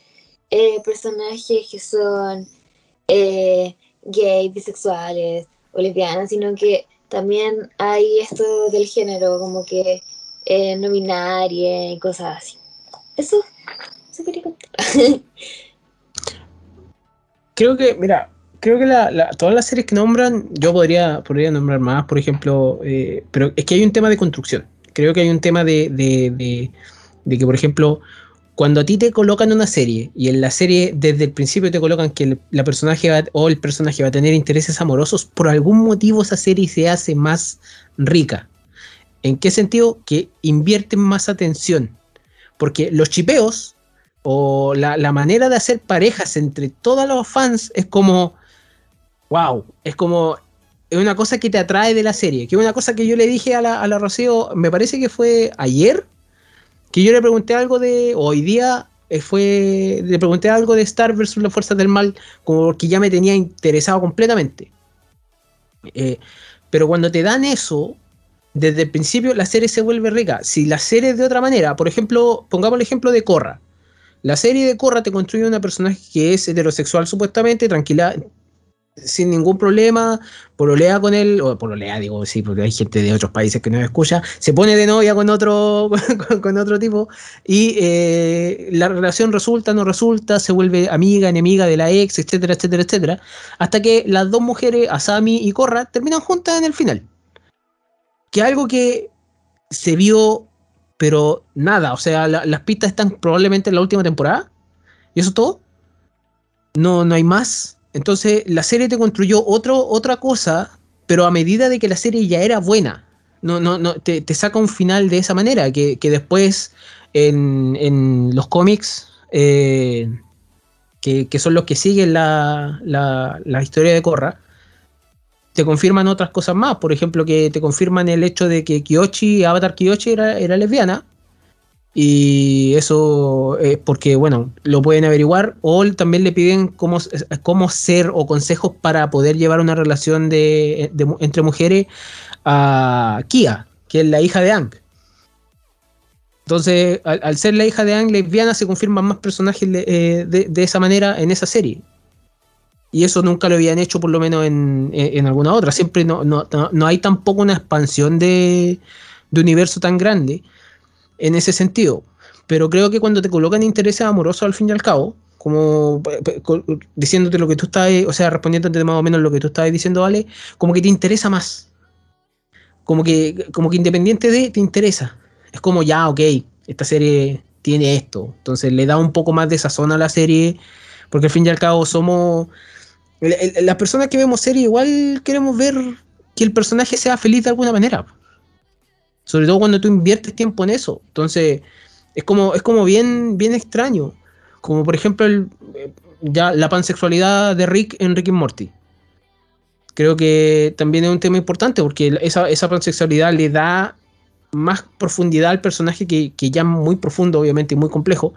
eh, personajes que son eh, gay, bisexuales o sino que también hay esto del género, como que eh, y cosas así. Eso, eso quería contar. Creo que, mira, creo que la- todas las series que nombran, yo podría, podría nombrar más, por ejemplo, eh, pero es que hay un tema de construcción. Creo que hay un tema de- de que, por ejemplo, cuando a ti te colocan una serie y en la serie desde el principio te colocan que el, la personaje va, o el personaje va a tener intereses amorosos, por algún motivo esa serie se hace más rica. ¿En qué sentido? Que invierten más atención. Porque los chipeos o la, la manera de hacer parejas entre todos los fans es como, wow, es como, es una cosa que te atrae de la serie, que es una cosa que yo le dije a la, a la Rocío, me parece que fue ayer, que yo le pregunté algo de, hoy día, eh, fue, le pregunté algo de Star versus las Fuerzas del Mal, como porque ya me tenía interesado completamente. Eh, pero cuando te dan eso, desde el principio la serie se vuelve rica. Si la serie es de otra manera, por ejemplo, pongamos el ejemplo de Korra. La serie de Korra te construye una personaje que es heterosexual supuestamente, tranquila, sin ningún problema, pololea con él, o pololea, digo, sí, porque hay gente de otros países que no escucha, se pone de novia con otro, con, otro tipo, y eh, la relación resulta, no resulta, se vuelve amiga, enemiga de la ex, etcétera, etcétera, etcétera, hasta que las dos mujeres, Asami y Korra, terminan juntas en el final. Que algo que se vio, pero nada, o sea, la- las pistas están probablemente en la última temporada, y eso es todo. No, no hay más. Entonces la serie te construyó otro, otra cosa, pero a medida de que la serie ya era buena. No, no, no, te, te saca un final de esa manera, que, que después en, en los cómics, eh, que, que son los que siguen la, la, la historia de Korra, te confirman otras cosas más. Por ejemplo, que te confirman el hecho de que Kyoshi, Avatar Kyoshi era, era lesbiana. Y eso es porque, bueno, lo pueden averiguar o también le piden cómo, cómo ser o consejos para poder llevar una relación de, entre mujeres a Kia, que es la hija de Ang. Entonces, al, ser la hija de Ang lesbiana, se confirman más personajes de, eh, de- de esa manera en esa serie. Y eso nunca lo habían hecho, por lo menos en, en- alguna otra. Siempre no, no, no- no hay tampoco una expansión de, de universo tan grande en ese sentido. Pero creo que cuando te colocan intereses amorosos al fin y al cabo, como co- diciéndote lo que tú estás, o sea, respondiéndote más o menos lo que tú estabas diciendo, Ale, como que te interesa más. Como que, como que independiente de, te interesa. Es como ya, ok, esta serie tiene esto. Entonces le da un poco más de sazón a la serie, porque al fin y al cabo somos... Las personas que vemos serie igual queremos ver que el personaje sea feliz de alguna manera. Sobre todo cuando tú inviertes tiempo en eso. Entonces, es como, es como bien, bien extraño. Como por ejemplo eh, ya la pansexualidad de Rick en Rick y Morty. Creo que también es un tema importante porque esa, esa pansexualidad le da más profundidad al personaje que, que ya muy profundo, obviamente, y muy complejo,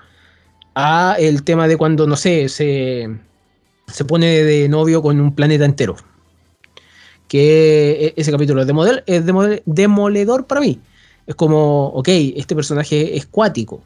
a el tema de cuando, no sé, se, se pone de novio con un planeta entero. Que e- ese capítulo es, demodel- es demodel- demoledor para mí. Es como, ok, este personaje es cuático.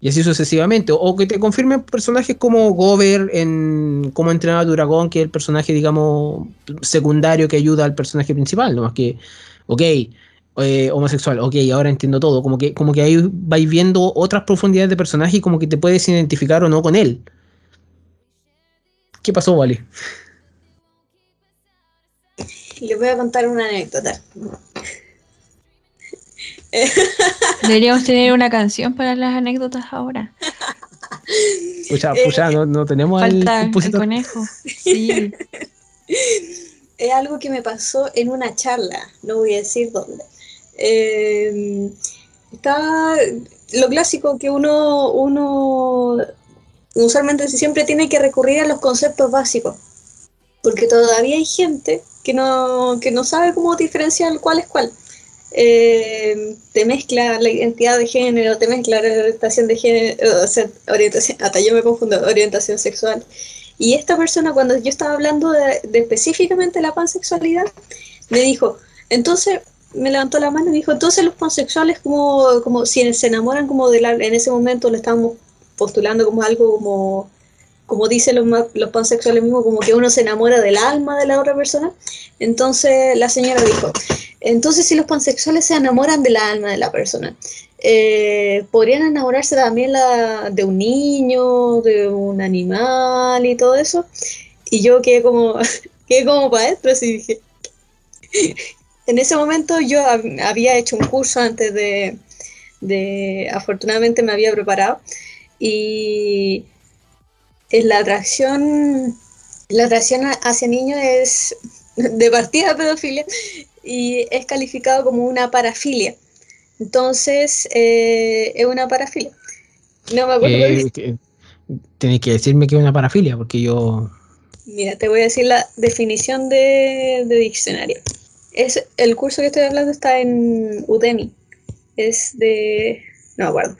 Y así sucesivamente. O que te confirmen personajes como Gover en Cómo entrenar a dragón, que es el personaje, digamos, secundario que ayuda al personaje principal. No más que, ok, eh, homosexual, ok, ahora entiendo todo. Como que, como que ahí vais viendo otras profundidades de personaje y como que te puedes identificar o no con él. ¿Qué pasó, Vale? Les voy a contar una anécdota. Deberíamos tener una canción para las anécdotas ahora. Pucha, Eh, pucha, no, no tenemos al Falta el conejo. Sí. Es algo que me pasó en una charla, no voy a decir dónde. Eh, está lo clásico que uno, uno usualmente siempre tiene que recurrir a los conceptos básicos, porque todavía hay gente que no, que no sabe cómo diferenciar cuál es cuál. Eh, te mezcla la identidad de género, te mezcla la orientación de género, orientación, hasta yo me confundo, orientación sexual. Y esta persona, cuando yo estaba hablando de, de específicamente la pansexualidad, me dijo, entonces, me levantó la mano y dijo, entonces los pansexuales como, como si se enamoran como de la, en ese momento le estábamos postulando como algo como, como dicen los, los pansexuales mismos, como que uno se enamora del alma de la otra persona. Entonces la señora dijo, entonces si los pansexuales se enamoran del alma de la persona, eh, podrían enamorarse también la, de un niño, de un animal y todo eso. Y yo quedé como, quedé como adentro, así dije. En ese momento yo hab- había hecho un curso antes de, de- afortunadamente me había preparado y la atracción, la atracción hacia niños es de partida pedofilia y es calificado como una parafilia. Entonces, eh, es una parafilia. No me acuerdo. Eh, que- decirme que es una parafilia, porque yo. Mira, te voy a decir la definición de, de diccionario. Es, el curso que estoy hablando está en Udemy. Es de... no me acuerdo.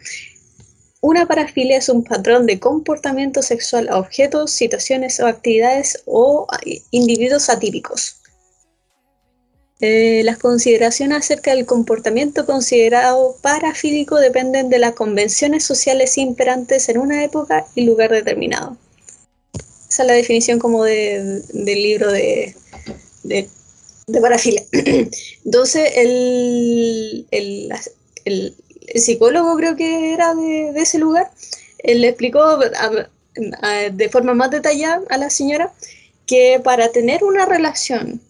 Una parafilia es un patrón de comportamiento sexual a objetos, situaciones o actividades o individuos atípicos. Eh, las consideraciones acerca del comportamiento considerado parafílico dependen de las convenciones sociales imperantes en una época y lugar determinado. Esa es la definición como de- del libro de, de, de parafilia. Entonces, el, el- el psicólogo creo que era de, ese lugar, él le explicó de forma más detallada a la señora que para tener una relación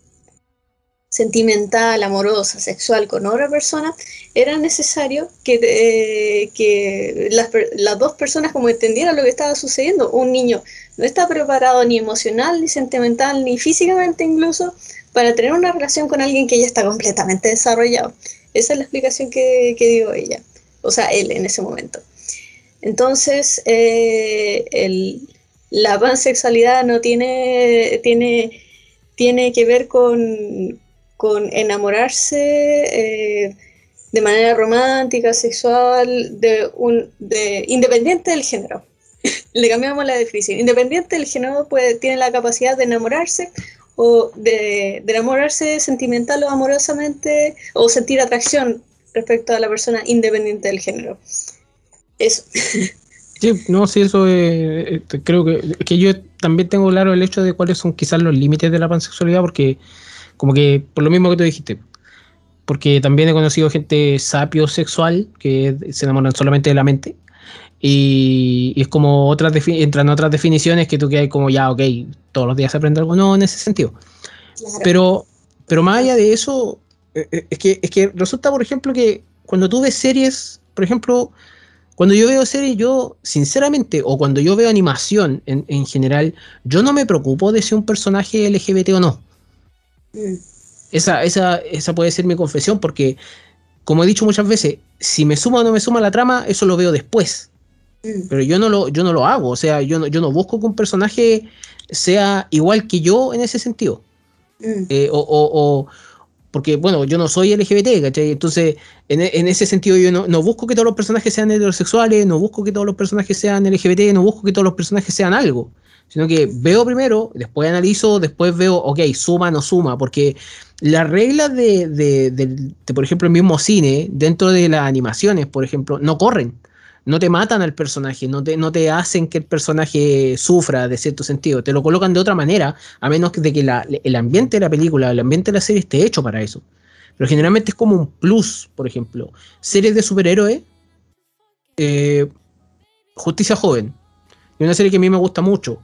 sentimental, amorosa, sexual con otra persona, era necesario que, eh, las, las dos personas como entendieran lo que estaba sucediendo. Un niño no está preparado ni emocional, ni sentimental, ni físicamente incluso para tener una relación con alguien que ya está completamente desarrollado. Esa es la explicación que, que dio ella, o sea, él en ese momento. Entonces, eh, el- la pansexualidad no tiene, tiene, tiene que ver con, con enamorarse eh, de manera romántica, sexual, de un, de, independiente del género. Le cambiamos la definición. Independiente del género, puede, tiene la capacidad de enamorarse o de, enamorarse sentimental o amorosamente o sentir atracción respecto a la persona independiente del género. Eso. Sí, no, sí, eso eh, creo que, que yo también tengo claro el hecho de cuáles son quizás los límites de la pansexualidad, porque como que por lo mismo que tú dijiste, porque también he conocido gente sapiosexual que se enamoran solamente de la mente. Y, y es como otras entran otras definiciones que tú que hay como ya, ok, todos los días se aprende algo, no en ese sentido. Claro. Pero, pero más allá de eso, eh, eh, es que, es que resulta, por ejemplo, que cuando tú ves series, por ejemplo, cuando yo veo series, yo, sinceramente, o cuando yo veo animación en, en general, yo no me preocupo de si un personaje LGBT o no. Mm, Esa, esa, esa puede ser mi confesión, porque, como he dicho muchas veces, si me suma o no me suma la trama, eso lo veo después. Mm, Pero yo no lo, yo no lo hago. O sea, yo no, yo no busco que un personaje sea igual que yo en ese sentido. mm, Eh, o, o- o- porque, bueno, yo no soy LGBT, ¿cachai? Entonces, en, en ese sentido, yo no, no busco que todos los personajes sean heterosexuales, no busco que todos los personajes sean LGBT, no busco que todos los personajes sean algo. Sino que veo primero, después analizo, después veo, ok, suma, no suma, porque las reglas de, de- de, por ejemplo, el mismo cine, dentro de las animaciones, por ejemplo, no corren. No te matan al personaje, no te, no te hacen que el personaje sufra de cierto sentido, te lo colocan de otra manera, a menos de que el ambiente de la película, el ambiente de la serie esté hecho para eso. Pero generalmente es como un plus, por ejemplo. Series de superhéroes, eh, Justicia Joven, y una serie que a mí me gusta mucho.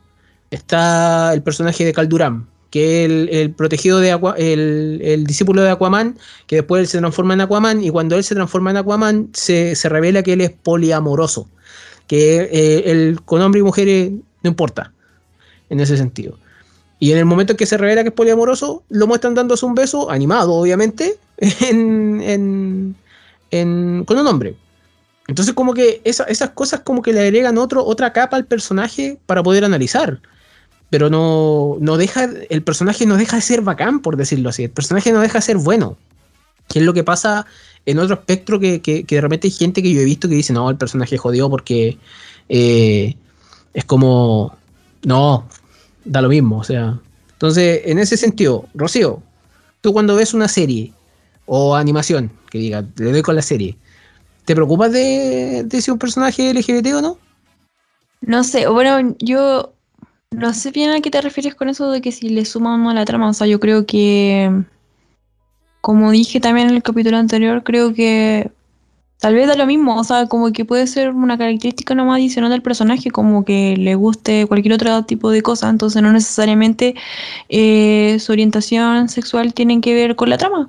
Está el personaje de Calduram, que el, el protegido de Aqua- el, discípulo de Aquaman, que después él se transforma en Aquaman, y cuando él se transforma en Aquaman, se, se revela que él es poliamoroso, que eh, él con hombres y mujeres no importa, en ese sentido. Y en el momento en que se revela que es poliamoroso, lo muestran dándose un beso, animado obviamente, en, en- con un hombre. Entonces como que esa- esas cosas como que le agregan otro, otra capa al personaje para poder analizar. Pero no, no deja, el personaje no deja de ser bacán, por decirlo así. El personaje no deja de ser bueno. Que es lo que pasa en otro espectro que, que- que de repente hay gente que yo he visto que dice, no, el personaje jodió porque eh, es como, no, da lo mismo. O sea, entonces, en ese sentido, Rocío, tú cuando ves una serie o animación, que diga, le doy con la serie, ¿te preocupas de, de si un personaje LGBT o no? No sé, bueno, yo no sé bien a qué te refieres con eso de que si le suma uno a la trama. O sea, yo creo que, como dije también en el capítulo anterior, creo que tal vez da lo mismo. O sea, como que puede ser una característica nomás adicional del personaje, como que le guste cualquier otro tipo de cosa. Entonces, no necesariamente eh, su orientación sexual tiene que ver con la trama.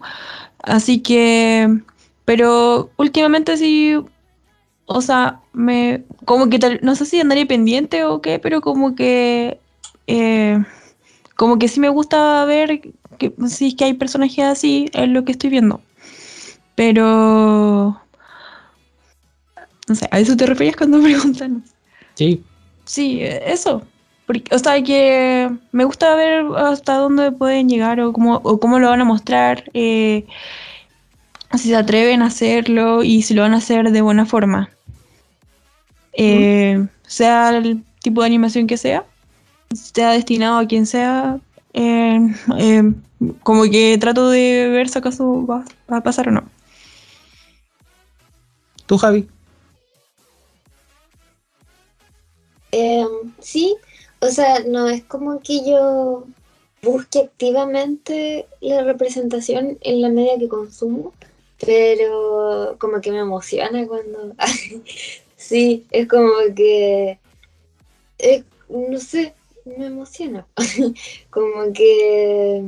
Así que, pero últimamente sí o sea, me como que tal- no sé si andaría pendiente o qué, pero como que eh, como que sí me gusta ver que si es que hay personajes así en lo que estoy viendo. Pero no sé, ¿a eso te referías cuando preguntan? Sí, Sí, eso. Porque, o sea, que me gusta ver hasta dónde pueden llegar o cómo, o cómo lo van a mostrar, eh, si se atreven a hacerlo y si lo van a hacer de buena forma. Eh, Sea el tipo de animación que sea, sea destinado a quien sea, eh, eh, como que trato de ver si acaso va, va a pasar o no. tú Javi. Em, sí, o sea, no es como que yo busque activamente la representación en la media que consumo, pero como que me emociona cuando... sí, es como que... no sé, me emociona. como que...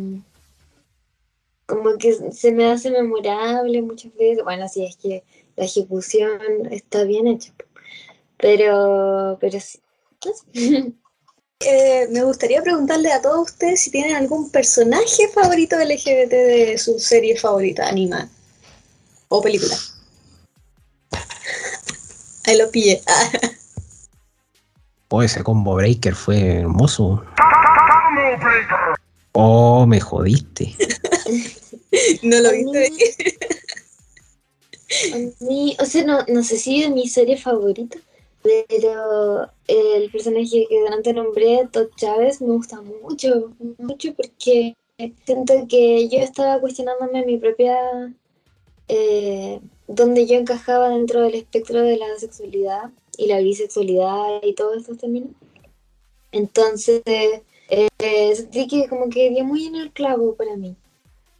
Como que se me hace memorable muchas veces. Bueno, si es que la ejecución está bien hecha. Pero, pero sí. Eh, me gustaría preguntarle a todos ustedes si tienen algún personaje favorito LGBT de su serie favorita animada o película. Ahí lo pillé. Oh, ese combo breaker fue hermoso. Oh, me jodiste. no lo viste. A mí, o sea, no, no sé si es mi serie favorita, pero el personaje que delante nombré, Todd Chávez, me gusta mucho, mucho porque siento que yo estaba cuestionándome mi propia, eh, dónde yo encajaba dentro del espectro de la sexualidad y la bisexualidad y todos estos términos. Entonces, eh, sentí que como que dio muy en el clavo para mí.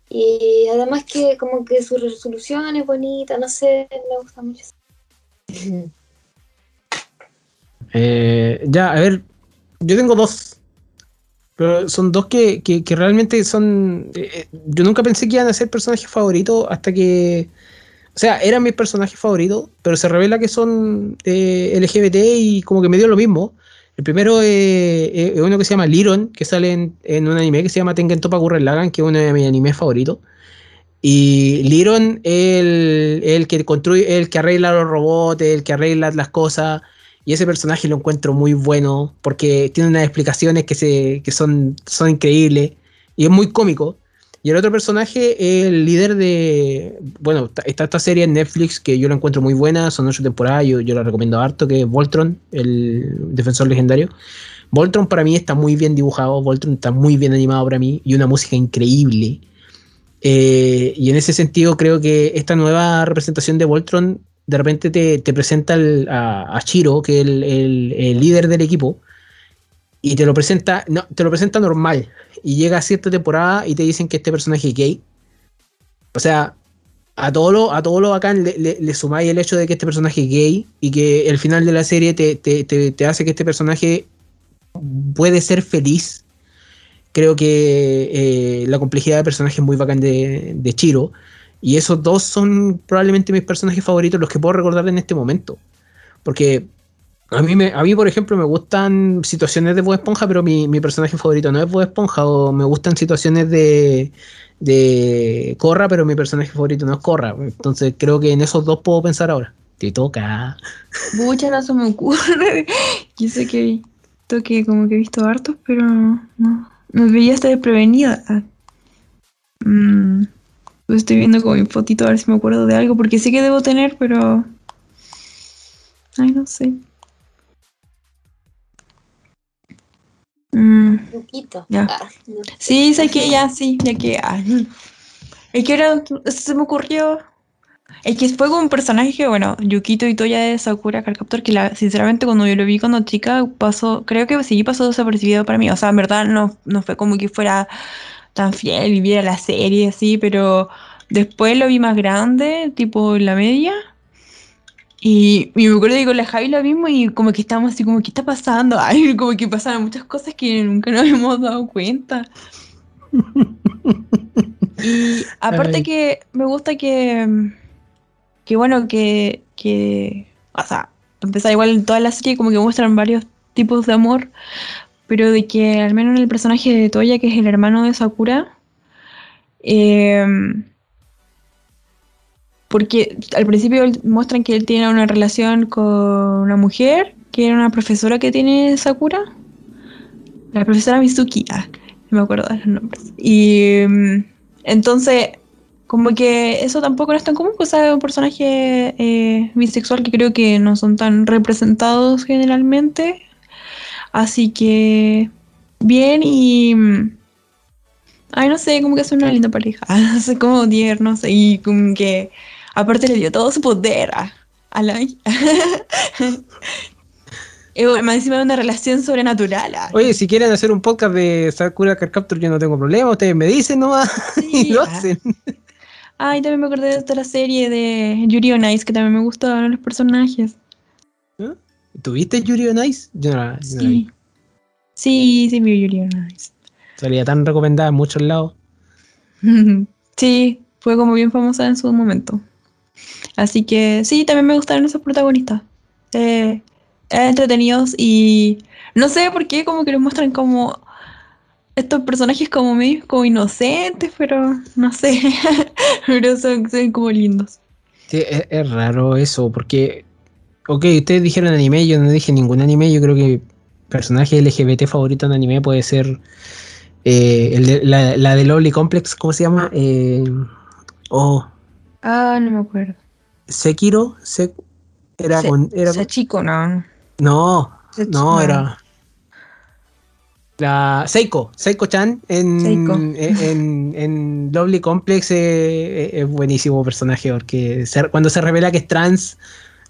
Y además que como que su resolución es bonita, no sé, me gusta mucho. Eh, ya, a ver, yo tengo dos. Pero son dos que, que- que realmente son... eh, eh, yo nunca pensé que iban a ser personajes favoritos hasta que... O sea, eran mis personajes favoritos, pero se revela que son eh, LGBT y como que me dio lo mismo. El primero eh, es uno que se llama Liron, que sale en, en un anime que se llama Tengen Toppa Gurren Lagann, que es uno de mis animes favoritos. Y Liron es el, el que construye, el que arregla los robots, el que arregla las cosas. Y ese personaje lo encuentro muy bueno porque tiene unas explicaciones que, se, que son, son increíbles y es muy cómico. Y el otro personaje es el líder de. Bueno, está- esta serie en Netflix que yo la encuentro muy buena, son ocho temporadas, yo, yo la recomiendo harto, que es Voltron, el defensor legendario. Voltron para mí está muy bien dibujado, Voltron está muy bien animado para mí y una música increíble. Eh, y en ese sentido creo que esta nueva representación de Voltron de repente te, te presenta a, a Shiro, que es el- el líder del equipo, y te lo presenta, no, te lo presenta normal. Y llega a cierta temporada y te dicen que este personaje es gay. O sea, a todo lo, a todo lo bacán le, le- sumáis el hecho de que este personaje es gay y que el final de la serie te, te- te- te hace que este personaje puede ser feliz. Creo que eh, la complejidad de personaje es muy bacán de, de Chiro. Y esos dos son probablemente mis personajes favoritos, los que puedo recordar en este momento. Porque a mí, me, a mí por ejemplo, me gustan situaciones de Bob Esponja, pero mi, mi personaje favorito no es Bob Esponja. O me gustan situaciones de, de Corra, pero mi personaje favorito no es Corra. Entonces creo que en esos dos puedo pensar ahora. Te toca. Muchas no me ocurre. Yo sé que he visto que como que he visto hartos, pero no. Me veía hasta desprevenida. Ah. Mm, pues estoy viendo como mi fotito a ver si me acuerdo de algo, porque sé que debo tener, pero. Ay, no sé. Mm, Poquito. Ya. Ah, no. sí, sé que ya, sí, ya que. ah, Es que ahora se me ocurrió. Es que fue como un personaje, bueno, Yukito y Toya de Sakura Card Captor, que la, sinceramente cuando yo lo vi cuando chica pasó, creo que sí pasó desapercibido para mí. O sea, en verdad no, no fue como que fuera tan fiel y viera la serie así, pero después lo vi más grande, tipo en la media. Y, y me acuerdo que con la Javi lo mismo y como que estábamos así como, ¿qué está pasando? Ay, como que pasaron muchas cosas que nunca nos hemos dado cuenta. Y aparte Ay. que me gusta que, que bueno, que, que, o sea, empezar igual en toda la serie como que muestran varios tipos de amor, pero de que al menos en el personaje de Toya, que es el hermano de Sakura, eh, porque al principio muestran que él tiene una relación con una mujer, que era una profesora que tiene Sakura, la profesora Mizuki, ah, no me acuerdo de los nombres. Y mm, entonces, como que eso tampoco no es tan común, pues es un personaje eh, bisexual que creo que no son tan representados generalmente. Así que, bien y... mm, Ay, no sé, como que es una linda pareja. No sé, como tiernos y como que aparte le dio todo su poder a, a la... Y bueno, más encima de una relación sobrenatural. ah. Oye, si quieren hacer un podcast de Sakura Card Captor, yo no tengo problema. Ustedes me dicen nomás y Sí, lo ah. hacen. Ay, también me acordé de esta la serie de Yuri on Ice, que también me gustaban los personajes. ¿Tuviste Yuri on Ice? Yo no la, yo no la vi. Sí. Sí, sí, vi Yuri on Ice. Salía tan recomendada en muchos lados. Sí, fue como bien famosa en su momento. Así que sí, también me gustaron esos protagonistas. Eh, eran entretenidos y no sé por qué, como que los muestran como estos personajes como medio como inocentes, pero no sé, pero son, como lindos. Es, raro eso, porque, ok, ustedes dijeron anime, yo no dije ningún anime, yo creo que personaje LGBT favorito en anime puede ser eh, la, la de Lovely Complex, ¿cómo se llama? Eh, oh, Ah, no me acuerdo. Sekiro, Se- era Se- con, era chico, no. no, no, era la Seiko, Seiko-chan en, Seiko. en, en- en Lovely Complex eh, eh, es buenísimo personaje porque se- cuando se revela que es trans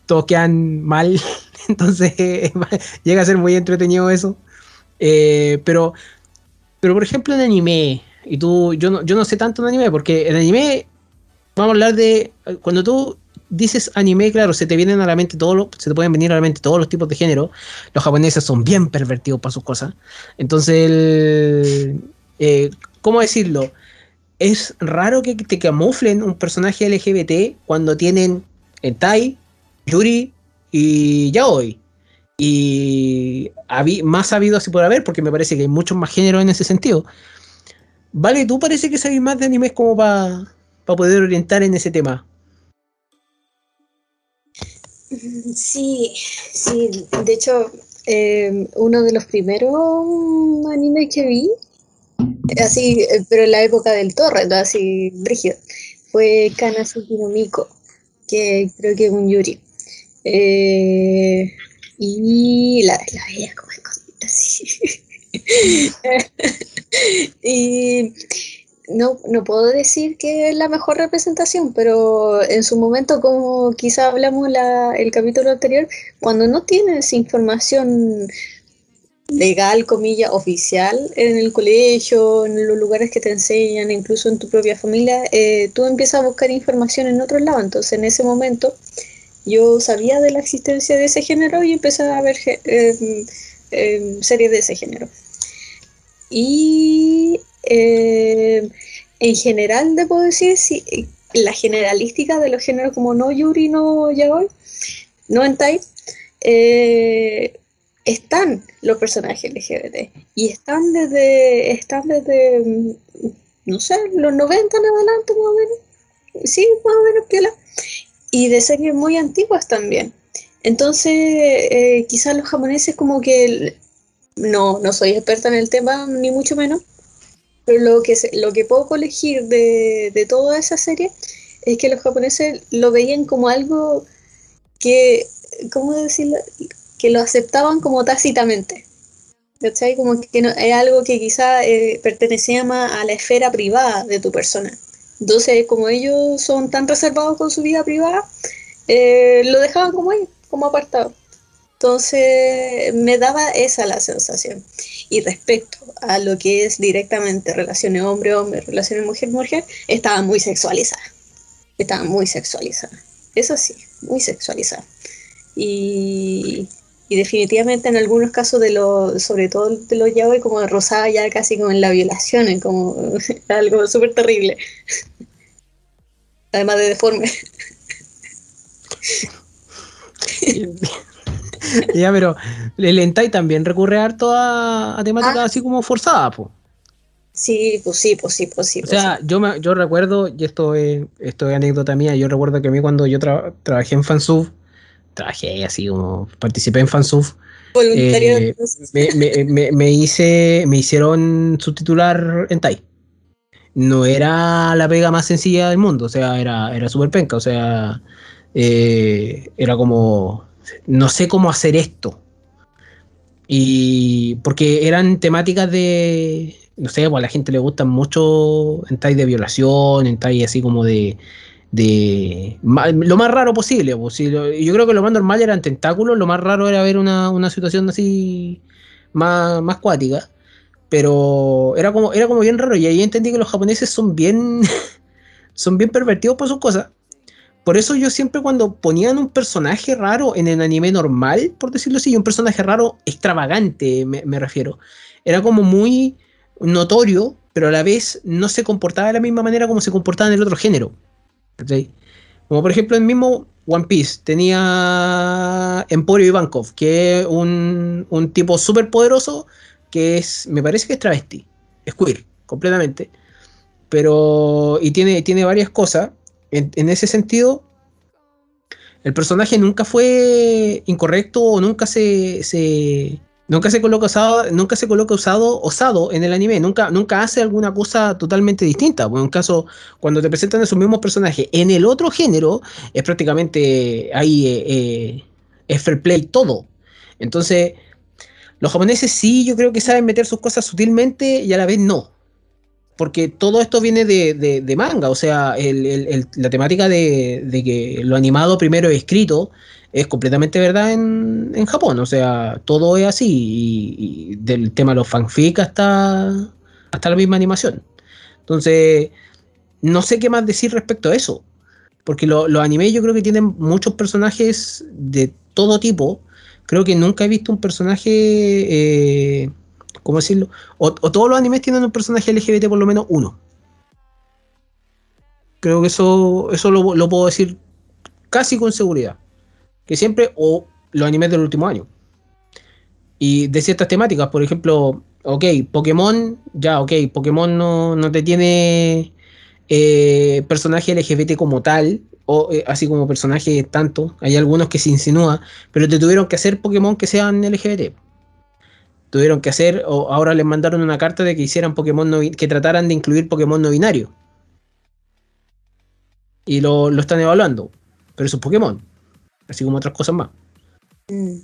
todos quedan mal, entonces eh, llega a ser muy entretenido eso. Eh, pero, pero por ejemplo en anime, y tú, yo no, yo no sé tanto en anime, porque en anime vamos a hablar de cuando tú dices anime, claro, se te vienen a la mente todos los, se te pueden venir a la mente todos los tipos de género. Los japoneses son bien pervertidos para sus cosas. Entonces, eh, ¿cómo decirlo? Es raro que te camuflen un personaje LGBT cuando tienen Tai, Yuri y Yaoi. Y más habido así por haber, porque me parece que hay muchos más géneros en ese sentido. Vale, tú parece que sabes más de animes como para poder orientar en ese tema. Sí, sí, de hecho, eh, uno de los primeros animes que vi, así, eh, pero en la época del torrent, así, brígido, fue Kanazuki no Miko, que creo que es un Yuri. Eh, y la, la veía como escondida así. y no, no puedo decir que es la mejor representación, pero en su momento, como quizá hablamos la, el capítulo anterior, cuando no tienes información legal, comilla, oficial en el colegio, en los lugares que te enseñan, incluso en tu propia familia, eh, tú empiezas a buscar información en otros lados. Entonces, en ese momento, yo sabía de la existencia de ese género y empecé a ver eh, eh, series de ese género. Y eh, en general, debo decir, sí, eh, la generalística de los géneros como no Yuri, no Yaoi, no Entai, eh, están los personajes LGBT y están desde, están desde, mm, no sé, los 90 en adelante más o menos, sí, más o menos piola, y de series muy antiguas también. Entonces, eh, quizás los japoneses como que, no, no soy experta en el tema, ni mucho menos, pero lo que, lo que puedo colegir de, de toda esa serie es que los japoneses lo veían como algo que, ¿cómo decirlo? Que lo aceptaban como tácitamente. ¿Cachai? Como que no, es algo que quizá eh, pertenecía más a la esfera privada de tu persona. Entonces, como ellos son tan reservados con su vida privada, eh, lo dejaban como ahí, como apartado. Entonces, me daba esa la sensación. Y respecto a lo que es directamente relaciones hombre-hombre, relaciones mujer-mujer, estaba muy sexualizada. Estaba muy sexualizada. Eso sí, muy sexualizada. Y, y definitivamente en algunos casos de los, sobre todo de los yaoi, como rozaba ya casi como en la violación, como algo súper terrible. Además de deforme. ya, pero el hentai también recurre harto a, a temáticas Ah. así como forzadas, po. Sí, pues sí, pues sí, pues sí. O pues sea, yo, me, yo recuerdo, y esto es, esto es anécdota mía, yo recuerdo que a mí cuando yo tra- trabajé en Fansub, trabajé así como participé en Fansub. Voluntario. eh, me, me- me- me hice, me hicieron subtitular en Thai. No era la pega más sencilla del mundo, o sea, era, era súper penca, o sea, eh, era como, no sé cómo hacer esto. Y porque eran temáticas de, no sé, pues a la gente le gustan mucho en de violación, en así como de, de lo más raro posible. Pues, yo creo que lo más normal eran tentáculos, lo más raro era ver una, una situación así más, más cuática. Pero era como, era como bien raro. Y ahí entendí que los japoneses son bien, son bien pervertidos por sus cosas. Por eso yo siempre cuando ponían un personaje raro en el anime normal, por decirlo así, un personaje raro extravagante, me, refiero, era como muy notorio, pero a la vez no se comportaba de la misma manera como se comportaba en el otro género. Como por ejemplo el mismo One Piece tenía Emporio Ivankov, que es un, un tipo súper poderoso que es, me parece que es travesti, es queer, completamente. Pero, y tiene, tiene varias cosas. En, ese sentido, el personaje nunca fue incorrecto o nunca se, nunca se coloca usado, nunca se coloca usado, osado en el anime, nunca, nunca hace alguna cosa totalmente distinta. Por un caso, cuando te presentan esos mismos personajes en el otro género, es prácticamente ahí eh, eh, es fair play todo. Entonces, los japoneses sí, yo creo que saben meter sus cosas sutilmente y a la vez no. Porque todo esto viene de, de- manga, o sea, la temática de, de que lo animado primero es escrito es completamente verdad en, en Japón, o sea, todo es así, y, y del tema de los fanfic hasta, hasta la misma animación. Entonces, no sé qué más decir respecto a eso, porque lo- los animes yo creo que tienen muchos personajes de todo tipo, creo que nunca he visto un personaje, eh, ¿cómo decirlo? O, todos los animes tienen un personaje LGBT por lo menos uno. Creo que eso, eso lo, lo puedo decir casi con seguridad. Que siempre, o los animes del último año. Y de ciertas temáticas, por ejemplo, ok, Pokémon, ya, ok, Pokémon no, no te tiene eh, personaje LGBT como tal, o eh, así como personaje tanto. Hay algunos que se insinúa, pero te tuvieron que hacer Pokémon que sean LGBT. Tuvieron que hacer, o ahora les mandaron una carta de que hicieran Pokémon no que trataran de incluir Pokémon no binario. Y lo, lo están evaluando. Pero eso es Pokémon. Así como otras cosas más. Mm.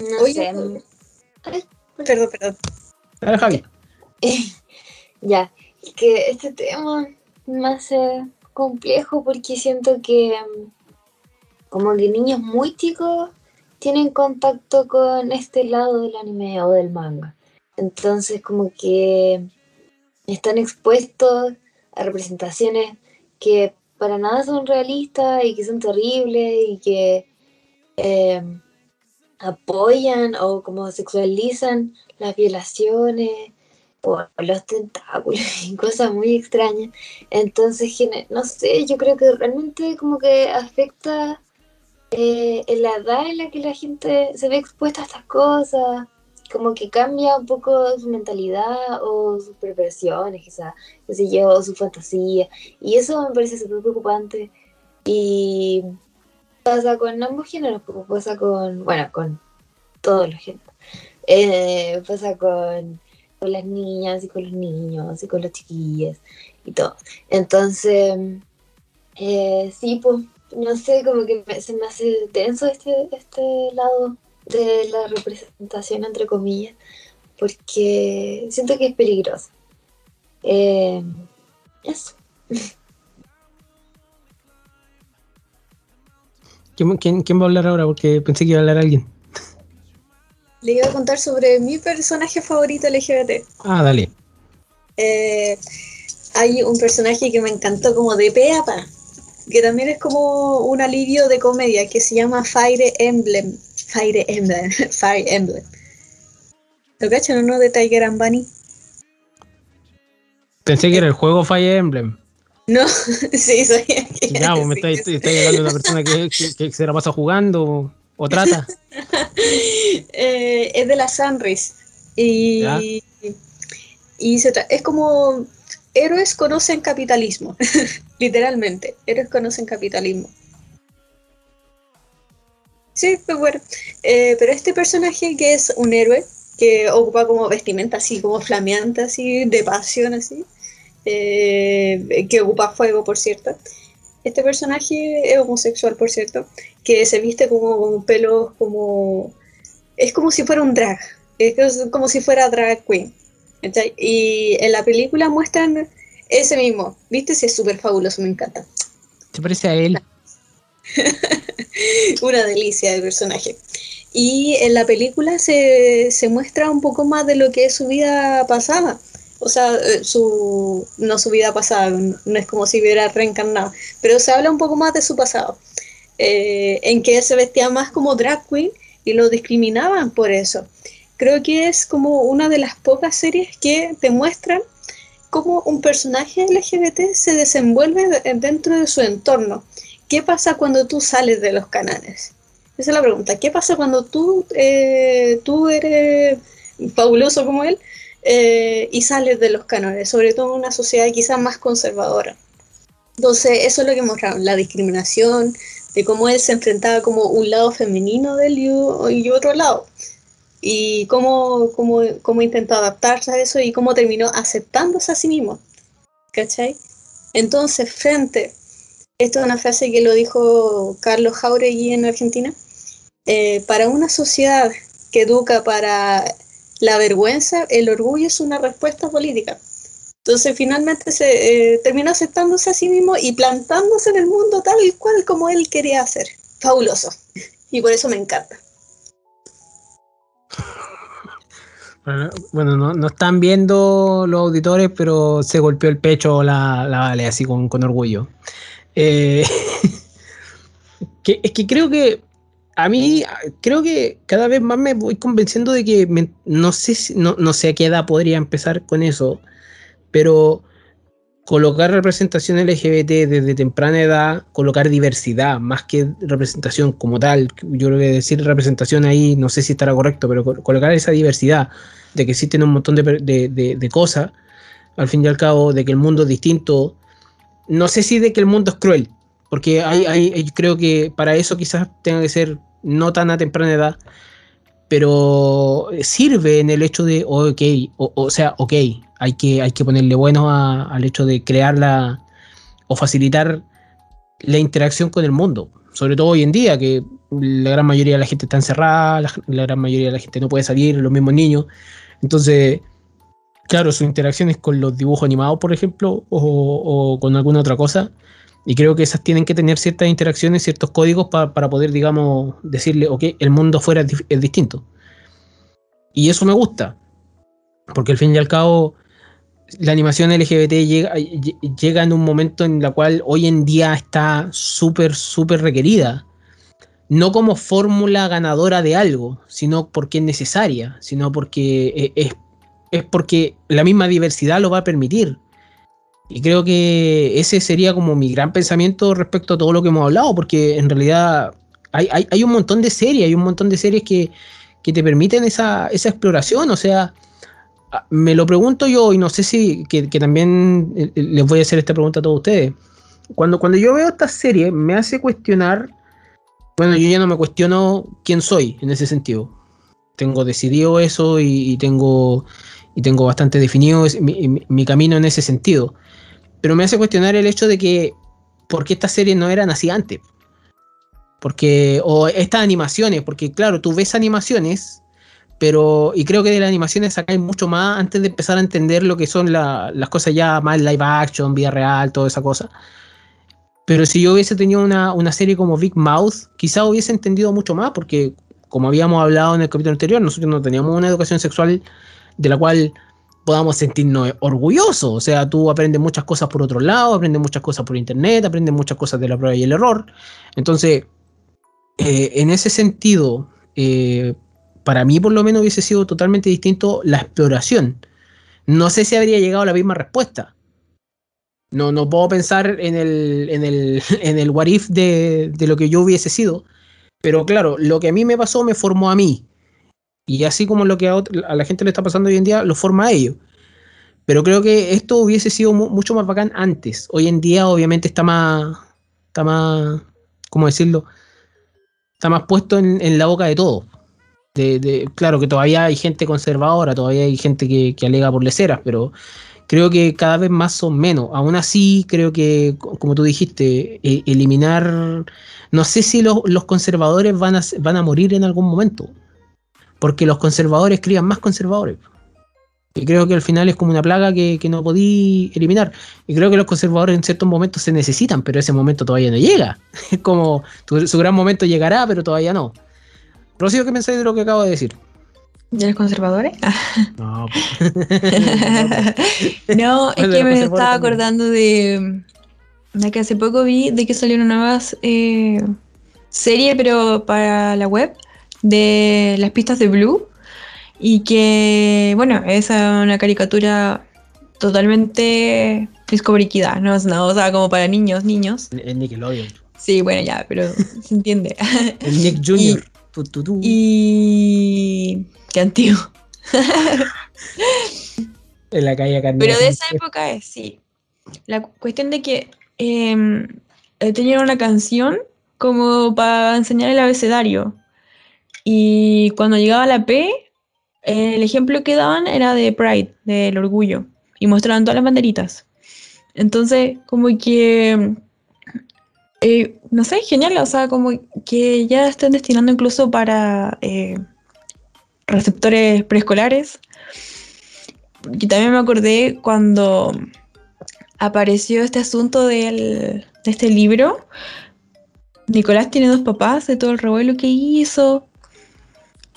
No Oye, sé. mm, Perdón, perdón. Dale, Javi. Ya, es que este tema me hace complejo porque siento que mm, como que niños muy chicos tienen contacto con este lado del anime o del manga. Entonces como que están expuestos a representaciones que para nada son realistas y que son terribles y que eh, apoyan o como sexualizan las violaciones o los tentáculos y cosas muy extrañas. Entonces, no sé, yo creo que realmente como que afecta eh, en la edad en la que la gente se ve expuesta a estas cosas, como que cambia un poco su mentalidad o sus perversiones, quizás, qué sé yo, su fantasía. Y eso me parece súper preocupante. Y pasa con ambos géneros, porque pasa con, bueno, con todos los géneros. Eh, pasa con con las niñas y con los niños y con los chiquillos y todo. Entonces, eh, sí, pues, no sé, como que me- se me hace tenso este, este lado de la representación, entre comillas, porque siento que es peligroso. Eh, eso. ¿Quién, quién, quién va a hablar ahora? Porque pensé que iba a hablar alguien. Le iba a contar sobre mi personaje favorito LGBT. Ah, dale. Eh, hay un personaje que me encantó como de pe a pa, que también es como un alivio de comedia, que se llama Fire Emblem. Fire Emblem. Fire Emblem. ¿Lo cachan o no de Tiger and Bunny? Pensé que era el juego Fire Emblem. No, sí, soy que Ya, vos me estáis estáis hablando de una persona que, que- que se la pasa jugando o, o trata. Eh, es de la Sunrise. Y, Ya. y se tra- es como héroes conocen capitalismo, literalmente. Héroes conocen capitalismo. Sí, pues bueno. Eh, pero este personaje que es un héroe, que ocupa como vestimenta así, como flameante, así, de pasión, así, eh, que ocupa fuego, por cierto. Este personaje es homosexual, por cierto, que se viste como con pelos como... Es como si fuera un drag, es como si fuera drag queen. ¿Cachai? Y en la película muestran ese mismo, ¿viste? Sí, es súper fabuloso, me encanta. Se parece a él. Una delicia de personaje. Y en la película se, se muestra un poco más de lo que es su vida pasada. O sea, eh, su, no su vida pasada, no es como si hubiera reencarnado, pero se habla un poco más de su pasado, eh, en que él se vestía más como drag queen y lo discriminaban por eso. Creo que es como una de las pocas series que te muestran cómo un personaje LGBT se desenvuelve de- dentro de su entorno. ¿Qué pasa cuando tú sales de los canales? Esa es la pregunta. ¿Qué pasa cuando tú, eh, tú eres fabuloso como él eh, y sales de los canales? Sobre todo en una sociedad quizás más conservadora. Entonces, eso es lo que mostraron, la discriminación, de cómo él se enfrentaba como un lado femenino de él y, y otro lado. Y cómo, cómo, cómo intentó adaptarse a eso y cómo terminó aceptándose a sí mismo. ¿Cachai? Entonces, frente, esto es una frase que lo dijo Carlos Jauregui en Argentina, eh, para una sociedad que educa para la vergüenza, el orgullo es una respuesta política. Entonces finalmente se eh, terminó aceptándose a sí mismo y plantándose en el mundo tal cual como él quería hacer. Fabuloso. Y por eso me encanta. Bueno, no, no están viendo los auditores, pero se golpeó el pecho la, la Vale así con, con orgullo. Eh, que, es que creo que a mí, creo que cada vez más me voy convenciendo de que no, sé si- no, no sé a qué edad podría empezar con eso, pero colocar representación LGBT desde temprana edad, colocar diversidad más que representación como tal, yo creo que decir representación ahí no sé si estará correcto, pero co- colocar esa diversidad de que existen un montón de, de- de- cosas, al fin y al cabo, de que el mundo es distinto, no sé si de que el mundo es cruel, porque hay, creo que para eso quizás tenga que ser no tan a temprana edad, pero sirve en el hecho de, ok, o, o sea, ok, hay que, hay que ponerle bueno a- al hecho de crearla o facilitar la interacción con el mundo, sobre todo hoy en día, que la gran mayoría de la gente está encerrada, la, gran mayoría de la gente no puede salir, los mismos niños, entonces, claro, sus interacciones con los dibujos animados, por ejemplo, o, con alguna otra cosa, y creo que esas tienen que tener ciertas interacciones, ciertos códigos pa- para poder, digamos, decirle, ok, el mundo afuera es, es distinto. Y eso me gusta, porque al fin y al cabo la animación LGBT llega, lle- llega en un momento en la cual hoy en día está súper, súper requerida. No como fórmula ganadora de algo, sino porque es necesaria, sino porque e- es, es porque la misma diversidad lo va a permitir. Y creo que ese sería como mi gran pensamiento respecto a todo lo que hemos hablado, porque en realidad hay, hay, hay un montón de series, hay un montón de series que, que te permiten esa, esa exploración, o sea, me lo pregunto yo y no sé si que, también eh, eh, les voy a hacer esta pregunta a todos ustedes. Cuando, cuando yo veo esta serie me hace cuestionar, bueno, yo ya no me cuestiono quién soy en ese sentido. Tengo decidido eso y, tengo, y tengo bastante definido mi- mi camino en ese sentido. Pero me hace cuestionar el hecho de que, ¿por qué estas series no eran así antes? Porque, o estas animaciones, porque claro, tú ves animaciones pero y creo que de las animaciones sacáis mucho más antes de empezar a entender lo que son la- las cosas ya más live action, vida real, toda esa cosa. Pero si yo hubiese tenido una, una serie como Big Mouth, quizá hubiese entendido mucho más, porque como habíamos hablado en el capítulo anterior, nosotros no teníamos una educación sexual de la cual podamos sentirnos orgullosos. O sea, tú aprendes muchas cosas por otro lado, aprendes muchas cosas por internet, aprendes muchas cosas de la prueba y el error. Entonces, eh, en ese sentido, eh, para mí por lo menos hubiese sido totalmente distinto la exploración. No sé si habría llegado a la misma respuesta. No, no puedo pensar en el, en el, en el what if de, lo que yo hubiese sido. Pero claro, lo que a mí me pasó me formó a mí. Y así como lo que a, la gente le está pasando hoy en día, lo forma a ellos. Pero creo que esto hubiese sido mu- mucho más bacán antes. Hoy en día, obviamente, está más. Está más. ¿Cómo decirlo? Está más puesto en, en la boca de todos. De, de- claro que todavía hay gente conservadora, todavía hay gente que, que alega por leceras, pero creo que cada vez más son menos. Aún así, creo que, co- como tú dijiste, e- eliminar. No sé si los, conservadores van a, morir en algún momento. Porque los conservadores crían más conservadores. Y creo que al final es como una plaga que, no podí eliminar. Y creo que los conservadores en ciertos momentos se necesitan, pero ese momento todavía no llega. Es como su gran momento llegará, pero todavía no. Rocío, ¿qué pensáis de lo que acabo de decir? ¿De los conservadores? Ah. No, no, es que me estaba acordando de, de que hace poco vi de que salió una nueva eh, serie, pero para la web, de las pistas de Blue. Y que, bueno, es una caricatura totalmente Discovery Kid, no es nada, o sea, como para niños, niños. el Nickelodeon. Sí, bueno, ya, pero se entiende. El Nick Jr. Tu, tu, tu. y. Qué antiguo. En la calle Carnera. Pero de esa época es, sí. La cu- cuestión de que eh, eh, tenían una canción como para enseñar el abecedario. Y cuando llegaba la P, el ejemplo que daban era de Pride, del orgullo. Y mostraban todas las banderitas. Entonces, como que. Eh, no sé, genial. O sea, como que ya están destinando incluso para eh, receptores preescolares. Y también me acordé cuando apareció este asunto del- de este libro. Nicolás tiene dos papás de todo el revuelo que hizo.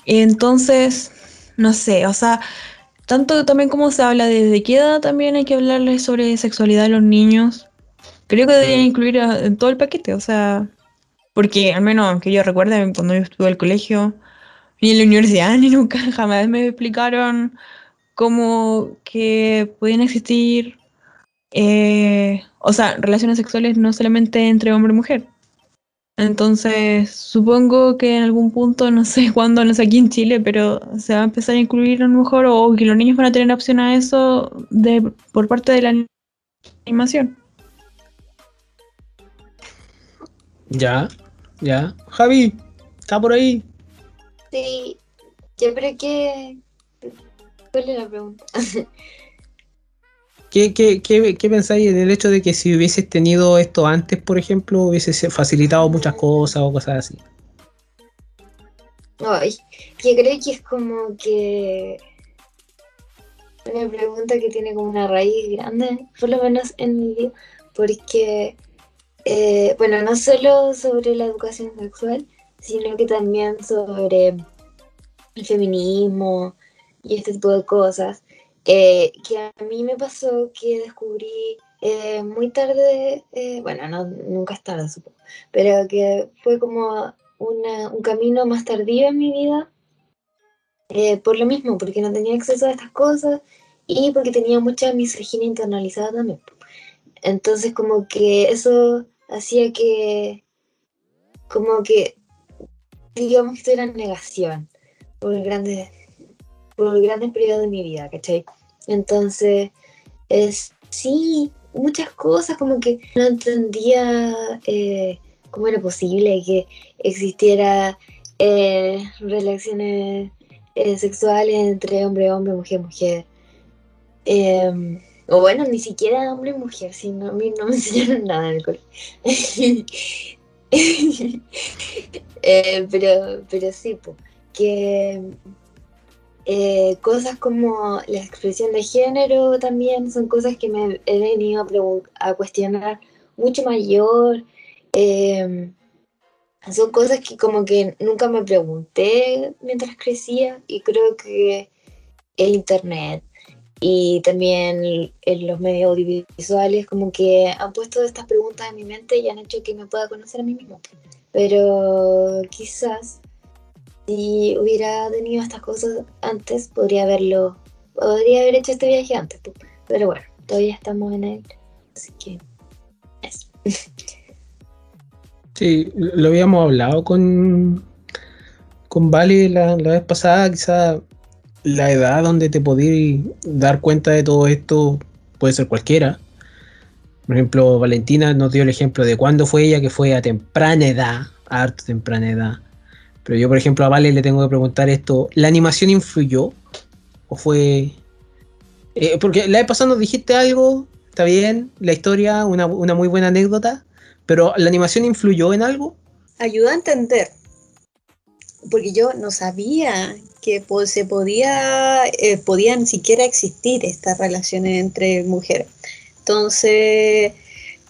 Entonces, no sé, o sea, tanto también como se habla desde qué edad también hay que hablarles sobre sexualidad a los niños. Creo que deberían incluir a- en todo el paquete, o sea, porque al menos que yo recuerde cuando yo estuve al colegio, ni en la universidad, ni nunca jamás me explicaron como que pueden existir, eh, o sea, relaciones sexuales no solamente entre hombre y mujer. Entonces, supongo que en algún punto, no sé cuándo, no sé aquí en Chile, pero se va a empezar a incluir a lo mejor, o que los niños van a tener opción a eso de, por parte de la animación. Ya, ya. Javi, está por ahí. Sí, yo creo que... ¿Cuál es la pregunta? ¿Qué, qué, qué, qué pensáis en el hecho de que si hubieses tenido esto antes, por ejemplo, hubiese se- facilitado muchas cosas o cosas así? Ay, yo creo que es como que una pregunta que tiene como una raíz grande, por lo menos en mi vida, porque, eh, bueno, no solo sobre la educación sexual, sino que también sobre el feminismo y este tipo de cosas, que a mí me pasó que descubrí eh, muy tarde, eh, bueno, no, nunca es tarde, supongo, pero que fue como un camino más tardío en mi vida, por lo mismo, porque no tenía acceso a estas cosas y porque tenía mucha misoginia internalizada también. Entonces como que eso hacía que, como que, digamos que esto era negación por grandes, por grandes periodos de mi vida, ¿cachai? Entonces, es, sí, muchas cosas como que no entendía eh, cómo era posible que existiera eh, relaciones eh, sexuales entre hombre, hombre, mujer, mujer. Em, o bueno, ni siquiera hombre y mujer, sino a mí no me enseñaron nada en el. Eh, pero, pero sí, po, que Eh, cosas como la expresión de género también son cosas que me he venido a, a cuestionar mucho mayor. Eh, son cosas que como que nunca me pregunté mientras crecía y creo que el internet y también en los medios audiovisuales como que han puesto estas preguntas en mi mente y han hecho que me pueda conocer a mí mismo. Pero quizás si hubiera tenido estas cosas antes, podría haberlo, podría haber hecho este viaje antes. po. Pero bueno, todavía estamos en él. Así que eso. Sí, lo habíamos hablado con, con Vale la, la vez pasada, quizá la edad donde te podías dar cuenta de todo esto puede ser cualquiera. Por ejemplo, Valentina nos dio el ejemplo de cuándo fue ella, que fue a temprana edad, a harto temprana edad. Pero yo, por ejemplo, a Vale le tengo que preguntar esto, ¿la animación influyó? ¿O fue...? eh, porque la vez pasada nos dijiste algo, está bien, la historia, una, una muy buena anécdota, pero ¿la animación influyó en algo? Ayudó a entender. Porque yo no sabía que se podía, eh, podían siquiera existir estas relaciones entre mujeres. Entonces,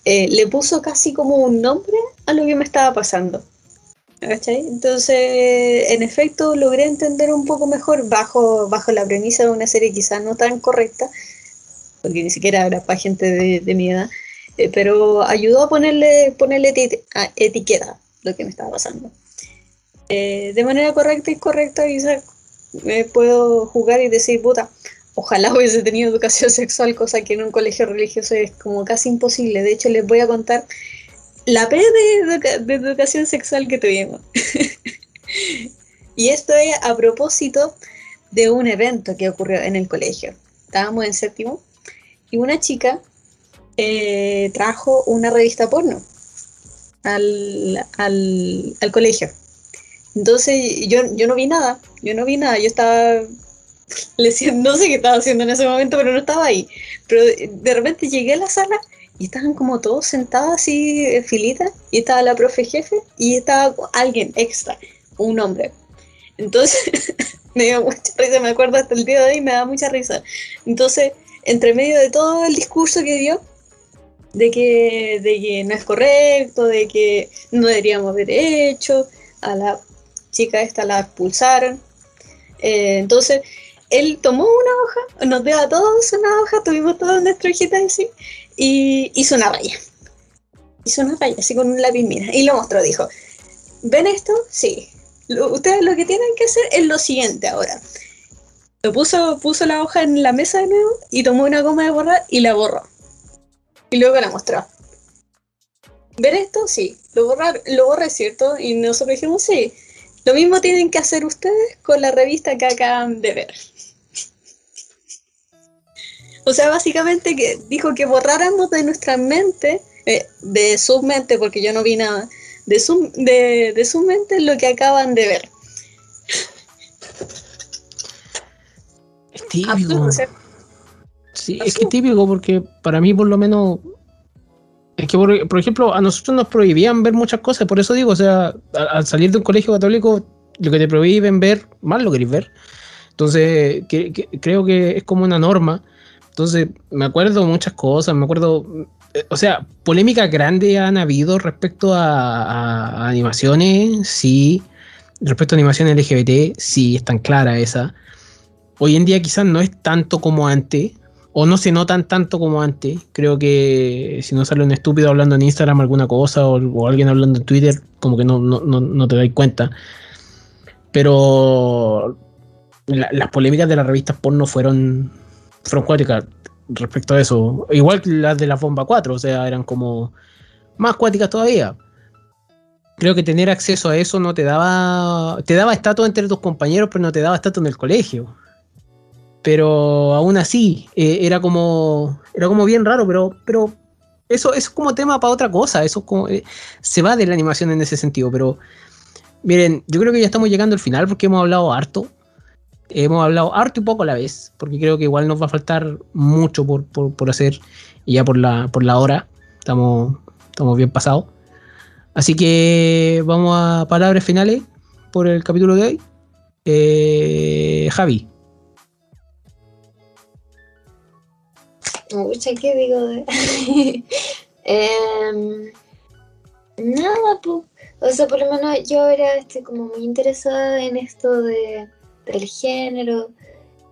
eh, le puso casi como un nombre a lo que me estaba pasando. ¿Cachai? Entonces, en efecto, logré entender un poco mejor bajo, bajo la premisa de una serie quizás no tan correcta, porque ni siquiera era para gente de, mi edad, eh, pero ayudó a ponerle, ponerle etiqueta lo que me estaba pasando. Eh, de manera correcta y correcta, quizás me puedo jugar y decir, puta, ojalá hubiese tenido educación sexual, cosa que en un colegio religioso es como casi imposible. De hecho, les voy a contar la P de, educa- de educación sexual que tuvimos. y esto es a propósito de un evento que ocurrió en el colegio. Estábamos en séptimo y una chica eh, trajo una revista porno al, al colegio. Entonces yo, yo no vi nada, yo no vi nada, yo estaba, no sé qué estaba haciendo en ese momento, pero no estaba ahí. Pero de, de repente llegué a la sala y estaban como todos sentados así en filita, y estaba la profe jefe y estaba alguien extra, un hombre. Entonces me dio mucha risa, me acuerdo hasta el día de hoy, me da mucha risa. Entonces, entre medio de todo el discurso que dio, de que, de que no es correcto, de que no deberíamos haber hecho, a la chica esta la expulsaron. Eh, entonces, él tomó una hoja, nos dio a todos una hoja, tuvimos todas nuestras hojitas así, y hizo una raya. Hizo una raya, así con un lápiz, mira, y lo mostró, dijo, ¿ven esto? Sí. Ustedes lo que tienen que hacer es lo siguiente ahora. Lo puso, puso la hoja en la mesa de nuevo y tomó una goma de borrar y la borró. Y luego la mostró. ¿Ver esto? Sí. Lo borrar, lo borré, ¿cierto? Y nosotros dijimos, sí. Lo mismo tienen que hacer ustedes con la revista que acaban de ver. O sea, básicamente que dijo que borráramos de nuestra mente, eh, de su mente, porque yo no vi nada, de su, de, de su mente lo que acaban de ver. Es típico. Sí, es que es típico porque para mí por lo menos... Es que, por, por ejemplo, a nosotros nos prohibían ver muchas cosas, por eso digo, o sea, al, al salir de un colegio católico, lo que te prohíben ver, más lo queréis ver. Entonces, que- que- creo que es como una norma. Entonces, me acuerdo muchas cosas, me acuerdo, eh, o sea, polémicas grandes han habido respecto a, a- a animaciones, sí. Respecto a animaciones LGBT, sí, es tan clara esa. Hoy en día quizás no es tanto como antes, o no se notan tanto como antes. Creo que si no sale un estúpido hablando en Instagram alguna cosa, o, alguien hablando en Twitter, como que no, no, no, no te das cuenta. Pero la- las polémicas de las revistas porno fueron, fueron cuáticas respecto a eso. Igual que las de la Bomba 4, o sea, eran como más cuáticas todavía. Creo que tener acceso a eso no te daba. Te daba estatus entre tus compañeros, pero no te daba estatus en el colegio. Pero aún así, eh, era como. Era como bien raro, pero. pero eso, eso es como tema para otra cosa. Eso eh, se va de la animación en ese sentido. Pero. Miren, yo creo que ya estamos llegando al final porque hemos hablado harto. Hemos hablado harto y poco a la vez. Porque creo que igual nos va a faltar mucho por, por, por hacer. Y ya por la, por la hora. Estamos, estamos bien pasados. Así que vamos a palabras finales por el capítulo de hoy. Eh, Javi, Mucha, ¿qué digo? de- Em, nada. O sea, por lo menos yo ahora estoy como muy interesada en esto de, del género.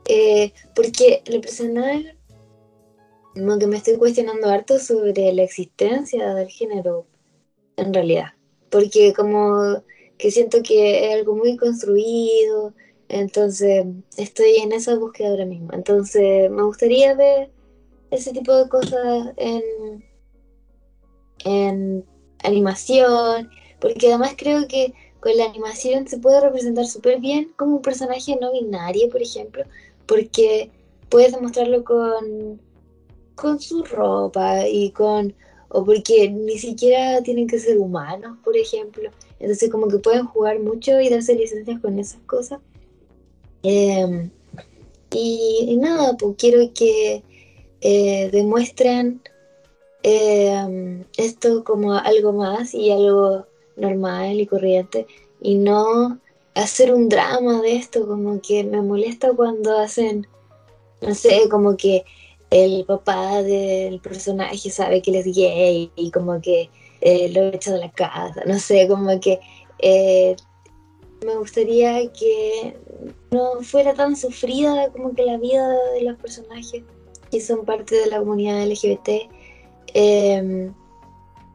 eh, porque el personal, como que me estoy cuestionando harto sobre la existencia del género, en realidad. Porque como que siento que es algo muy construido, entonces estoy en esa búsqueda ahora mismo. Entonces me gustaría ver ese tipo de cosas en, en animación, porque además creo que con la animación se puede representar súper bien como un personaje no binario, por ejemplo, porque puedes demostrarlo con, con su ropa y con... o porque ni siquiera tienen que ser humanos, por ejemplo. Entonces como que pueden jugar mucho y darse licencias con esas cosas. Em, y, y nada, pues quiero que eh, demuestren eh, esto como algo más y algo normal y corriente y no hacer un drama de esto, como que me molesta cuando hacen, no sé, como que el papá del personaje sabe que él es gay y como que eh, lo echa de la casa, no sé, como que eh, me gustaría que no fuera tan sufrida como que la vida de los personajes que son parte de la comunidad LGBT. eh,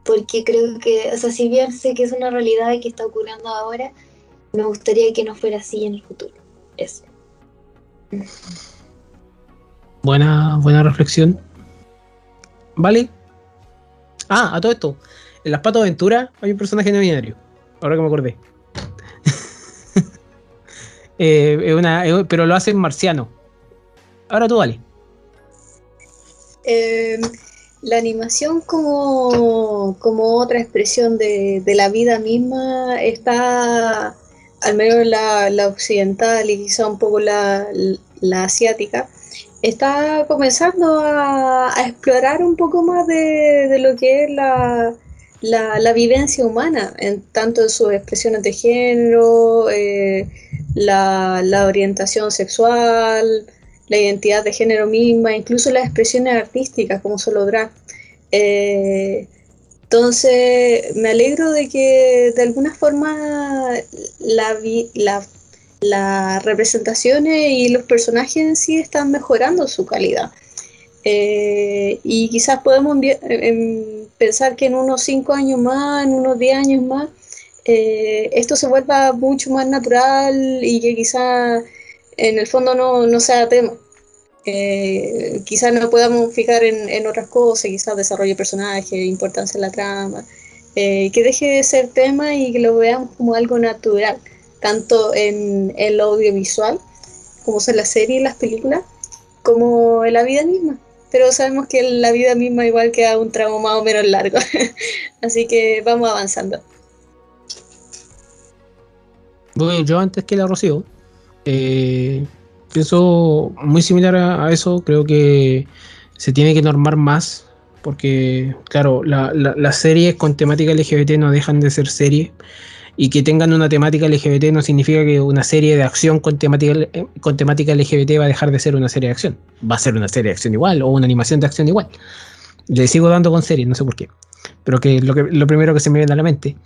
porque creo que, o sea, si bien sé que es una realidad que está ocurriendo ahora, me gustaría que no fuera así en el futuro. Eso. Buena, buena reflexión. Vale. Ah, a todo esto. En las patas aventuras hay un personaje no binario. Ahora que me acordé. Eh, una, pero lo hace en marciano. Ahora tú, vale. Eh, la animación como, como otra expresión de, la vida misma está, al menos la, occidental y quizá un poco la, asiática, está comenzando a, explorar un poco más de, lo que es la, la, vivencia humana, en tanto en sus expresiones de género, eh, la orientación sexual, la identidad de género misma, incluso las expresiones artísticas como solo drag. Eh, entonces, me alegro de que de alguna forma las representaciones y los personajes en sí están mejorando su calidad. Eh, y quizás podemos envi- em, pensar que en unos 5 años más, en unos 10 años más, eh, esto se vuelva mucho más natural y que quizás en el fondo no, no sea tema. Eh, quizás no podamos fijar en, otras cosas, quizás desarrollo de personaje, importancia en la trama, eh, que deje de ser tema y que lo veamos como algo natural, tanto en, lo audiovisual, como son las series y las películas, como en la vida misma. Pero sabemos que la vida misma igual queda un tramo más o menos largo, así que vamos avanzando. Voy yo antes que la Rocío. Eh, pienso muy similar a, eso. Creo que se tiene que normar más. Porque, claro, la- la- las series con temática LGBT no dejan de ser series. Y que tengan una temática LGBT no significa que una serie de acción con temática, con temática LGBT va a dejar de ser una serie de acción. Va a ser una serie de acción igual o una animación de acción igual. Le sigo dando con series, no sé por qué. Pero que lo, que, lo primero que se me viene a la mente.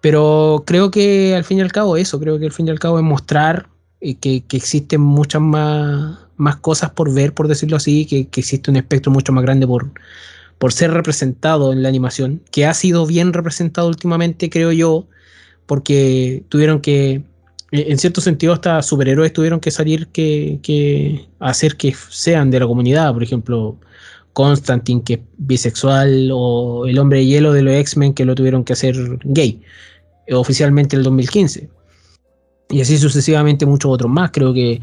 Pero creo que al fin y al cabo eso, creo que al fin y al cabo es mostrar que, que existen muchas más, más cosas por ver, por decirlo así, que, existe un espectro mucho más grande por, ser representado en la animación, que ha sido bien representado últimamente, creo yo, porque tuvieron que, eh, en cierto sentido, hasta superhéroes tuvieron que salir que, que hacer que sean de la comunidad, por ejemplo, Constantine, que es bisexual, o el hombre de hielo de los X-Men, que lo tuvieron que hacer gay, eh, oficialmente en el 2015. Y así sucesivamente muchos otros más, creo que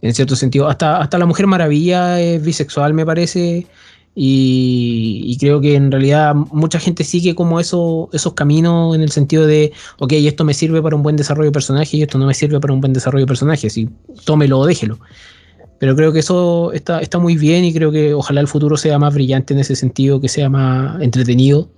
en cierto sentido, hasta, hasta la Mujer Maravilla es bisexual, me parece, y, y creo que en realidad mucha gente sigue como eso, esos caminos en el sentido de, ok, esto me sirve para un buen desarrollo de personaje y esto no me sirve para un buen desarrollo de personaje, así tómelo o déjelo. Pero creo que eso está, está muy bien y creo que ojalá el futuro sea más brillante en ese sentido, que sea más entretenido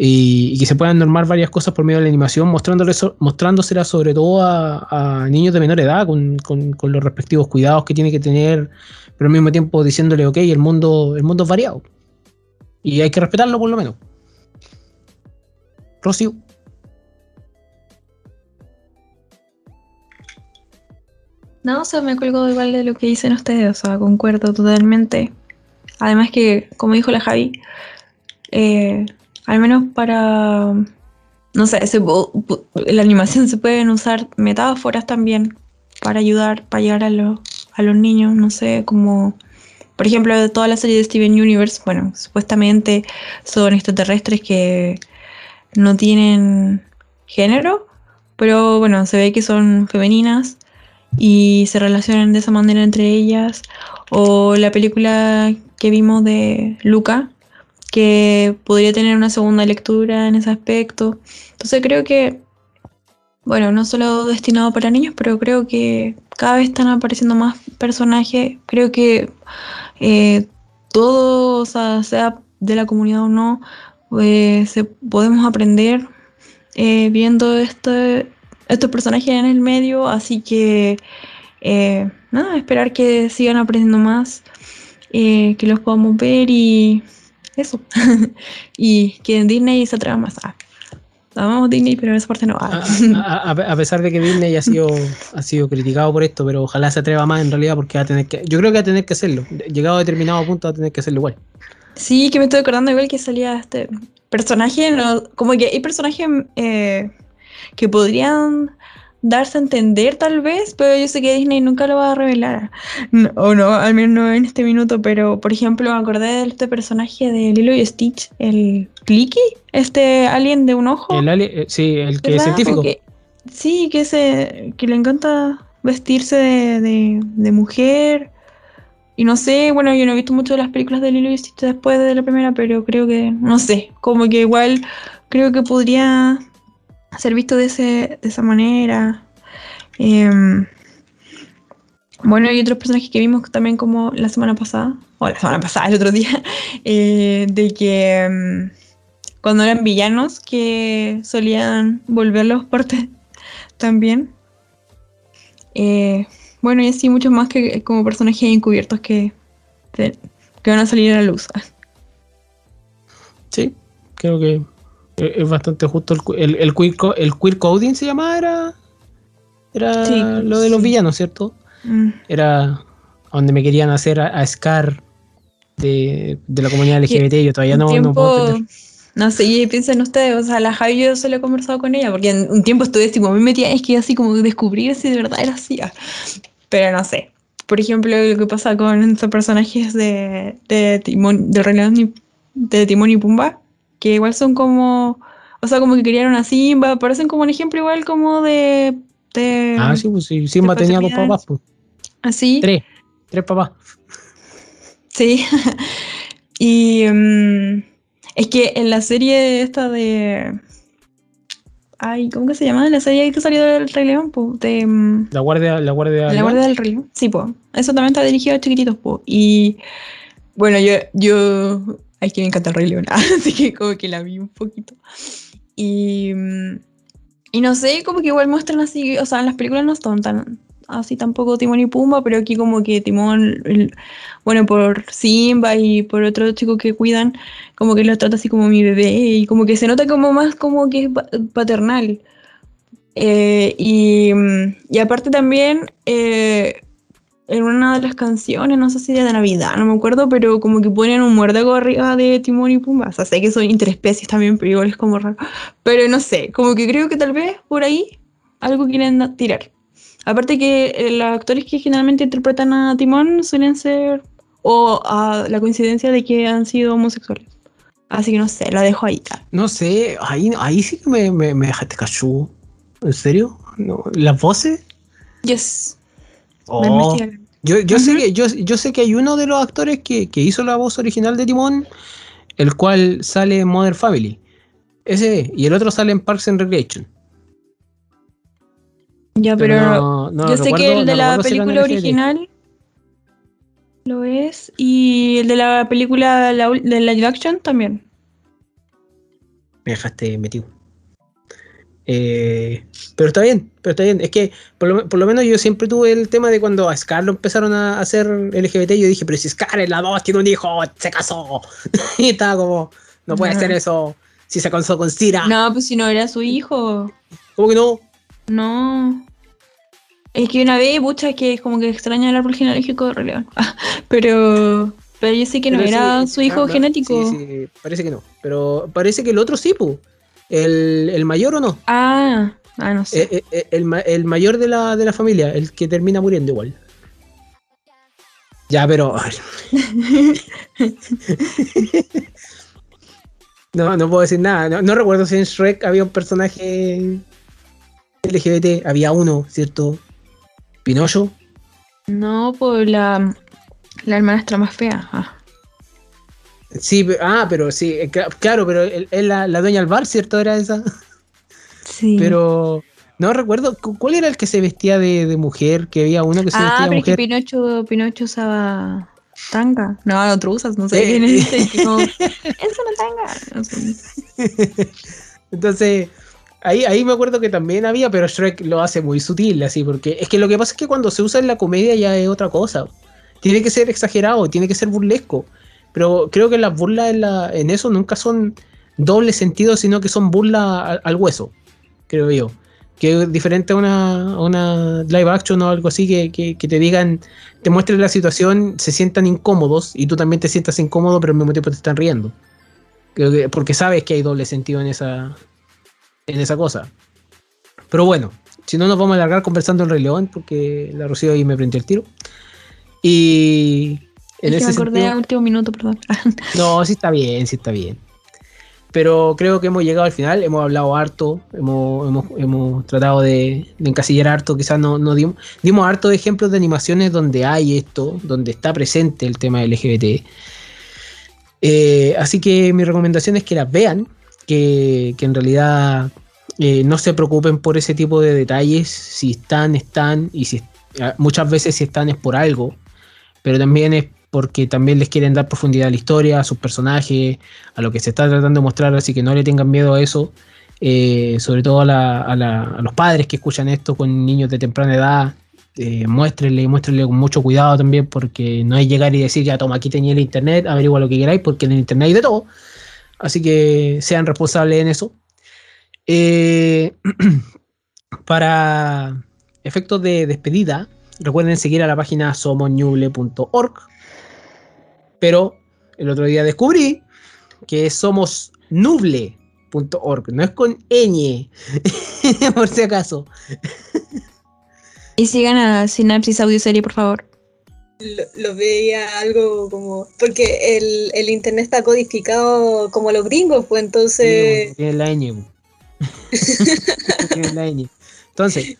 y, que se puedan normar varias cosas por medio de la animación, mostrándole mostrándoselas sobre todo a, niños de menor edad, con, con- con los respectivos cuidados que tiene que tener, pero al mismo tiempo diciéndole, ok, el mundo, el mundo es variado. Y hay que respetarlo por lo menos. Rocío. No, o sea, me cuelgo igual de lo que dicen ustedes, o sea, concuerdo totalmente. Además que, como dijo la Javi, eh, al menos para, no sé, se la animación se pueden usar metáforas también para ayudar, para llegar a, los a los niños, no sé, como, por ejemplo, toda la serie de Steven Universe, bueno, supuestamente son extraterrestres que no tienen género, pero bueno, se ve que son femeninas y se relacionan de esa manera entre ellas. O la película que vimos de Luca, que podría tener una segunda lectura en ese aspecto. Entonces creo que, bueno, no solo destinado para niños, pero creo que cada vez están apareciendo más personajes. Creo que eh, todo, o sea, sea de la comunidad o no, eh, se, podemos aprender eh, viendo este, estos personajes en el medio, así que eh, nada, esperar que sigan aprendiendo más, que los podamos ver y eso. y que en Disney se atreva más. Ah, amamos Disney, pero esa parte no. A, Ah. a- a- a pesar de que Disney ha sido, ha sido criticado por esto, pero ojalá se atreva más en realidad porque va a tener que, yo creo que va a tener que hacerlo. Llegado a determinado punto va a tener que hacerlo igual. Sí, que me estoy acordando igual que salía este personaje, no- como que hay personajes eh, que podrían darse a entender tal vez, pero yo sé que Disney nunca lo va a revelar. No, o no, al menos no en este minuto, pero por ejemplo me acordé de este personaje de Lilo y Stitch, el Clicky, este alien de un ojo. El ali- eh, sí, el que es científico. Que- sí, que, se, que le encanta vestirse de, de- de mujer. Y no sé, bueno, yo no he visto mucho de las películas de Lilo y Stitch después de la primera, pero creo que, no sé, como que igual creo que podría ser visto de, ese, de esa manera. Em, bueno, hay otros personajes que vimos también como la semana pasada, o la semana pasada, el otro día, eh, de que em, cuando eran villanos que solían volverlos parte también. Eh, bueno, y así muchos más que como personajes encubiertos que, que van a salir a la luz. Sí, creo que es es bastante justo. El, el, el queer, el queer coding se llamaba, era, era Sí, lo de los sí. villanos, ¿cierto? Mm. Era donde me querían hacer a, a Scar de, de la comunidad LGBT. Yo todavía no, no tiempo, puedo entender. no sé, y piensen ustedes, o sea, la Javi yo solo he conversado con ella, porque en un tiempo estuve así como me metía, es que así como descubrir si de verdad era así. ah. Pero no sé. Por ejemplo, lo que pasa con estos personajes de, de Timón, de y- de Timón y Pumba, que igual son como, o sea, como que criaron a Simba, parecen como un ejemplo igual como de... de Ah, sí, pues sí, Simba tenía dos papás, pues. Así. Tres, tres papás. Sí. y mm, es que en la serie esta de. Ay, ¿cómo que se llama? La serie que salió del Rey León, po, de mm, La guardia, la guardia. La Guardia del Rey León. Sí, pues. Eso también está dirigido a chiquititos, po. Y bueno, yo, yo. Ay, que me encanta el Rey León. Así que como que la vi un poquito. Y. mm, Y no sé, como que igual muestran así. O sea, en las películas no son tan así tampoco Timón y Pumba, pero aquí como que Timón, el- bueno, por Simba y por otro chico que cuidan, como que lo trata así como mi bebé y como que se nota como más como que es pa- paternal. Eh, y, mm, y aparte también eh, en una de las canciones, no sé si era de Navidad, no me acuerdo, pero como que ponen un muérdago arriba de Timón y Pumba. O sea, sé que son interespecies también, pero igual es como raro. Pero no sé, como que creo que tal vez por ahí algo quieren tirar. Aparte que eh, los actores que generalmente interpretan a Timón suelen ser, o a la coincidencia de que han sido homosexuales. Así que no sé, la dejo ahí. No sé, ahí, ahí sí que me, me, me dejaste cachudo. ¿En serio? No, ¿Las voces? Yes. Oh. Yo, yo, sé que, yo, yo sé que hay uno de los actores que, que hizo la voz original de Timón, el cual sale en Modern Family. Ese, y el otro sale en Parks and Recreation. Ya, pero, no- no yo sé que el de no la película original lo es, y el de la película la, de la live action también. Me dejaste metido. Eh, pero está bien, pero está bien. Es que por lo, por lo menos yo siempre tuve el tema de cuando a Scar lo empezaron a hacer LGBT. Yo dije, pero si Scar es la 2, tiene un hijo, se casó. y estaba como, no puede Ajá. hacer eso si se casó con Cira. No, pues si no era su hijo. ¿Cómo que no? No. Es que una vez, pucha, es que es como que extraña el árbol genealógico de pero, pero yo sé que no Pero era sí, su hijo ah, no, genético. Sí, sí, parece que no. Pero parece que el otro sí, pu. El, el mayor o no. Ah, ah, no sé. Eh, eh, el, ma- el mayor de la, de la familia, el que termina muriendo igual. Ya, pero. no, no puedo decir nada. No, no recuerdo si en Shrek había un personaje LGBT. Había uno, ¿cierto? Pinocho. No, por la, la hermanastra más fea. Ah. Sí, ah, pero sí, eh, cla- claro, pero él la, la dueña del bar, ¿cierto? Era esa. Sí. Pero no recuerdo cu- cuál era el que se vestía de, de mujer, que había uno que se ah, vestía de pero es que mujer. Pinocho, Pinocho usaba tanga. No, no truzas, no sé quién es Es una tanga. No sé. Entonces, ahí, ahí me acuerdo que también había, pero Shrek lo hace muy sutil, así, porque es que lo que pasa es que cuando se usa en la comedia ya es otra cosa. Tiene que ser exagerado, tiene que ser burlesco. Pero creo que las burlas en, la- eso nunca son doble sentido, sino que son burlas al, hueso, creo yo. Que es diferente a una, live action o algo así, que, te digan, te muestren la situación, se sientan incómodos y tú también te sientas incómodo, pero al mismo tiempo te están riendo. Porque sabes que hay doble sentido en esa, en esa cosa. Pero bueno, si no nos vamos a alargar conversando en Rey León, porque la Rocío ahí me prendió el tiro. Y en Es que me acordé sentido, al último minuto, perdón. no, sí está bien, sí está bien. Pero creo que hemos llegado al final, hemos hablado harto, hemos, hemos, hemos tratado de, de encasillar harto, quizás no, no dimos, dimos harto de ejemplos de animaciones donde hay esto, donde está presente el tema LGBT. Eh, así que mi recomendación es que las vean, que, que en realidad eh, no se preocupen por ese tipo de detalles, si están, están, y si ah, muchas veces si están es por algo, pero también es porque también les quieren dar profundidad a la historia, a sus personajes, a lo que se está tratando de mostrar, así que no le tengan miedo a eso, eh, sobre todo a, los padres que escuchan esto con niños de temprana edad, eh, muéstrenle, muéstrenle con mucho cuidado también, porque no es llegar y decir, ya toma, aquí tenía el internet, averigua lo que queráis, porque en el internet hay de todo, así que sean responsables en eso. Eh, para efectos de despedida, recuerden seguir a la página somosñuble.org. Pero el otro día descubrí que somos nuble.org, no es con ñ, por si acaso. Y sigan a Synapsis Audioserie, por favor. Lo, lo veía algo como. Porque el, el internet está codificado como los gringos, pues entonces. Tiene la ñ. Tiene la ñ. Entonces,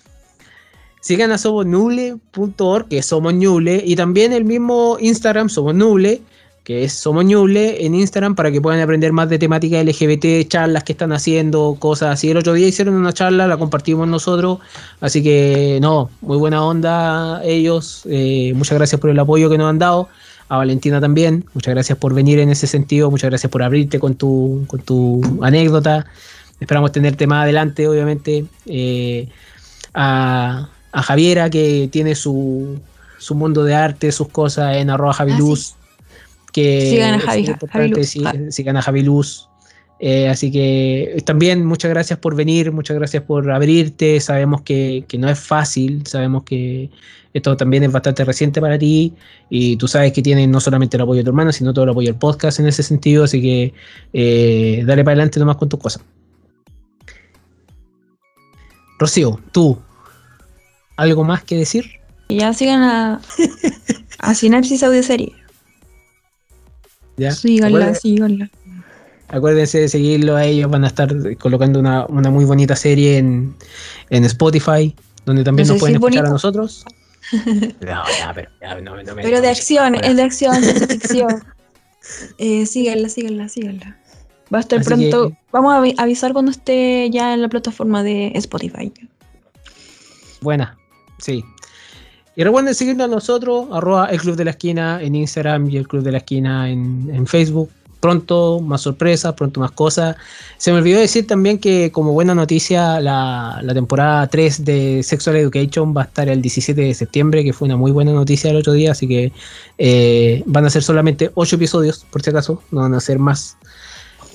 sigan a somosnuble.org, que es Somos Ñuble, y también el mismo Instagram, Somos Nuble, que es Somos Ñuble en Instagram, para que puedan aprender más de temática LGBT, charlas que están haciendo, cosas así. El otro día hicieron una charla, la compartimos nosotros, así que no, muy buena onda ellos. eh, muchas gracias por el apoyo que nos han dado. A Valentina también, muchas gracias por venir en ese sentido, muchas gracias por abrirte con tu, con tu anécdota. Esperamos tenerte más adelante, obviamente. Eh, a, a Javiera, que tiene su, su mundo de arte, sus cosas en arroba Javiluz. Que Sigan a Javi- Javiluz. sí, Ah. sigan a Javiluz. Eh, así que también muchas gracias por venir, muchas gracias por abrirte. Sabemos que, que no es fácil, sabemos que esto también es bastante reciente para ti y tú sabes que tienes no solamente el apoyo de tu hermana, sino todo el apoyo del podcast en ese sentido. Así que eh, dale para adelante nomás con tus cosas. Rocío, tú, ¿algo más que decir? Y ya sigan a, a Synapsis Audioserie. ¿Ya? Síganla, síganla. Acuérdense de seguirlo a ellos, van a estar colocando una, una muy bonita serie en, en Spotify, donde también No nos pueden es escuchar a nosotros. No, ya, pero, ya, no, no me- Pero de acción, es de acción, ciencia ficción. Eh, síganla, síganla, síganla. Va a estar Así pronto. que- Vamos a avi- avisar cuando esté ya en la plataforma de Spotify. Buena, sí. Y recuerden seguirnos a nosotros, arroba el Club de la Esquina en Instagram y el Club de la Esquina en, en Facebook, pronto más sorpresas, pronto más cosas. Se me olvidó decir también que como buena noticia la, la temporada 3 de Sexual Education va a estar el 17 de septiembre, que fue una muy buena noticia el otro día, así que eh, van a ser solamente 8 episodios, por si acaso, no van a ser más.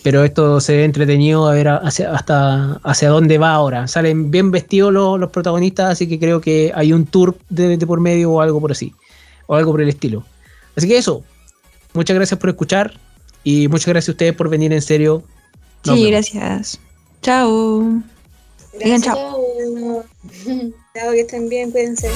Pero esto se ve entretenido a ver hacia, hasta hacia dónde va ahora. Salen bien vestidos los, los protagonistas, así que creo que hay un tour de, de por medio o algo por así, o algo por el estilo. Así que eso, muchas gracias por escuchar y muchas gracias a ustedes por venir en serio. Nos Sí, vemos. gracias. Chao. Digan Gracias. Chao, que estén bien, cuídense.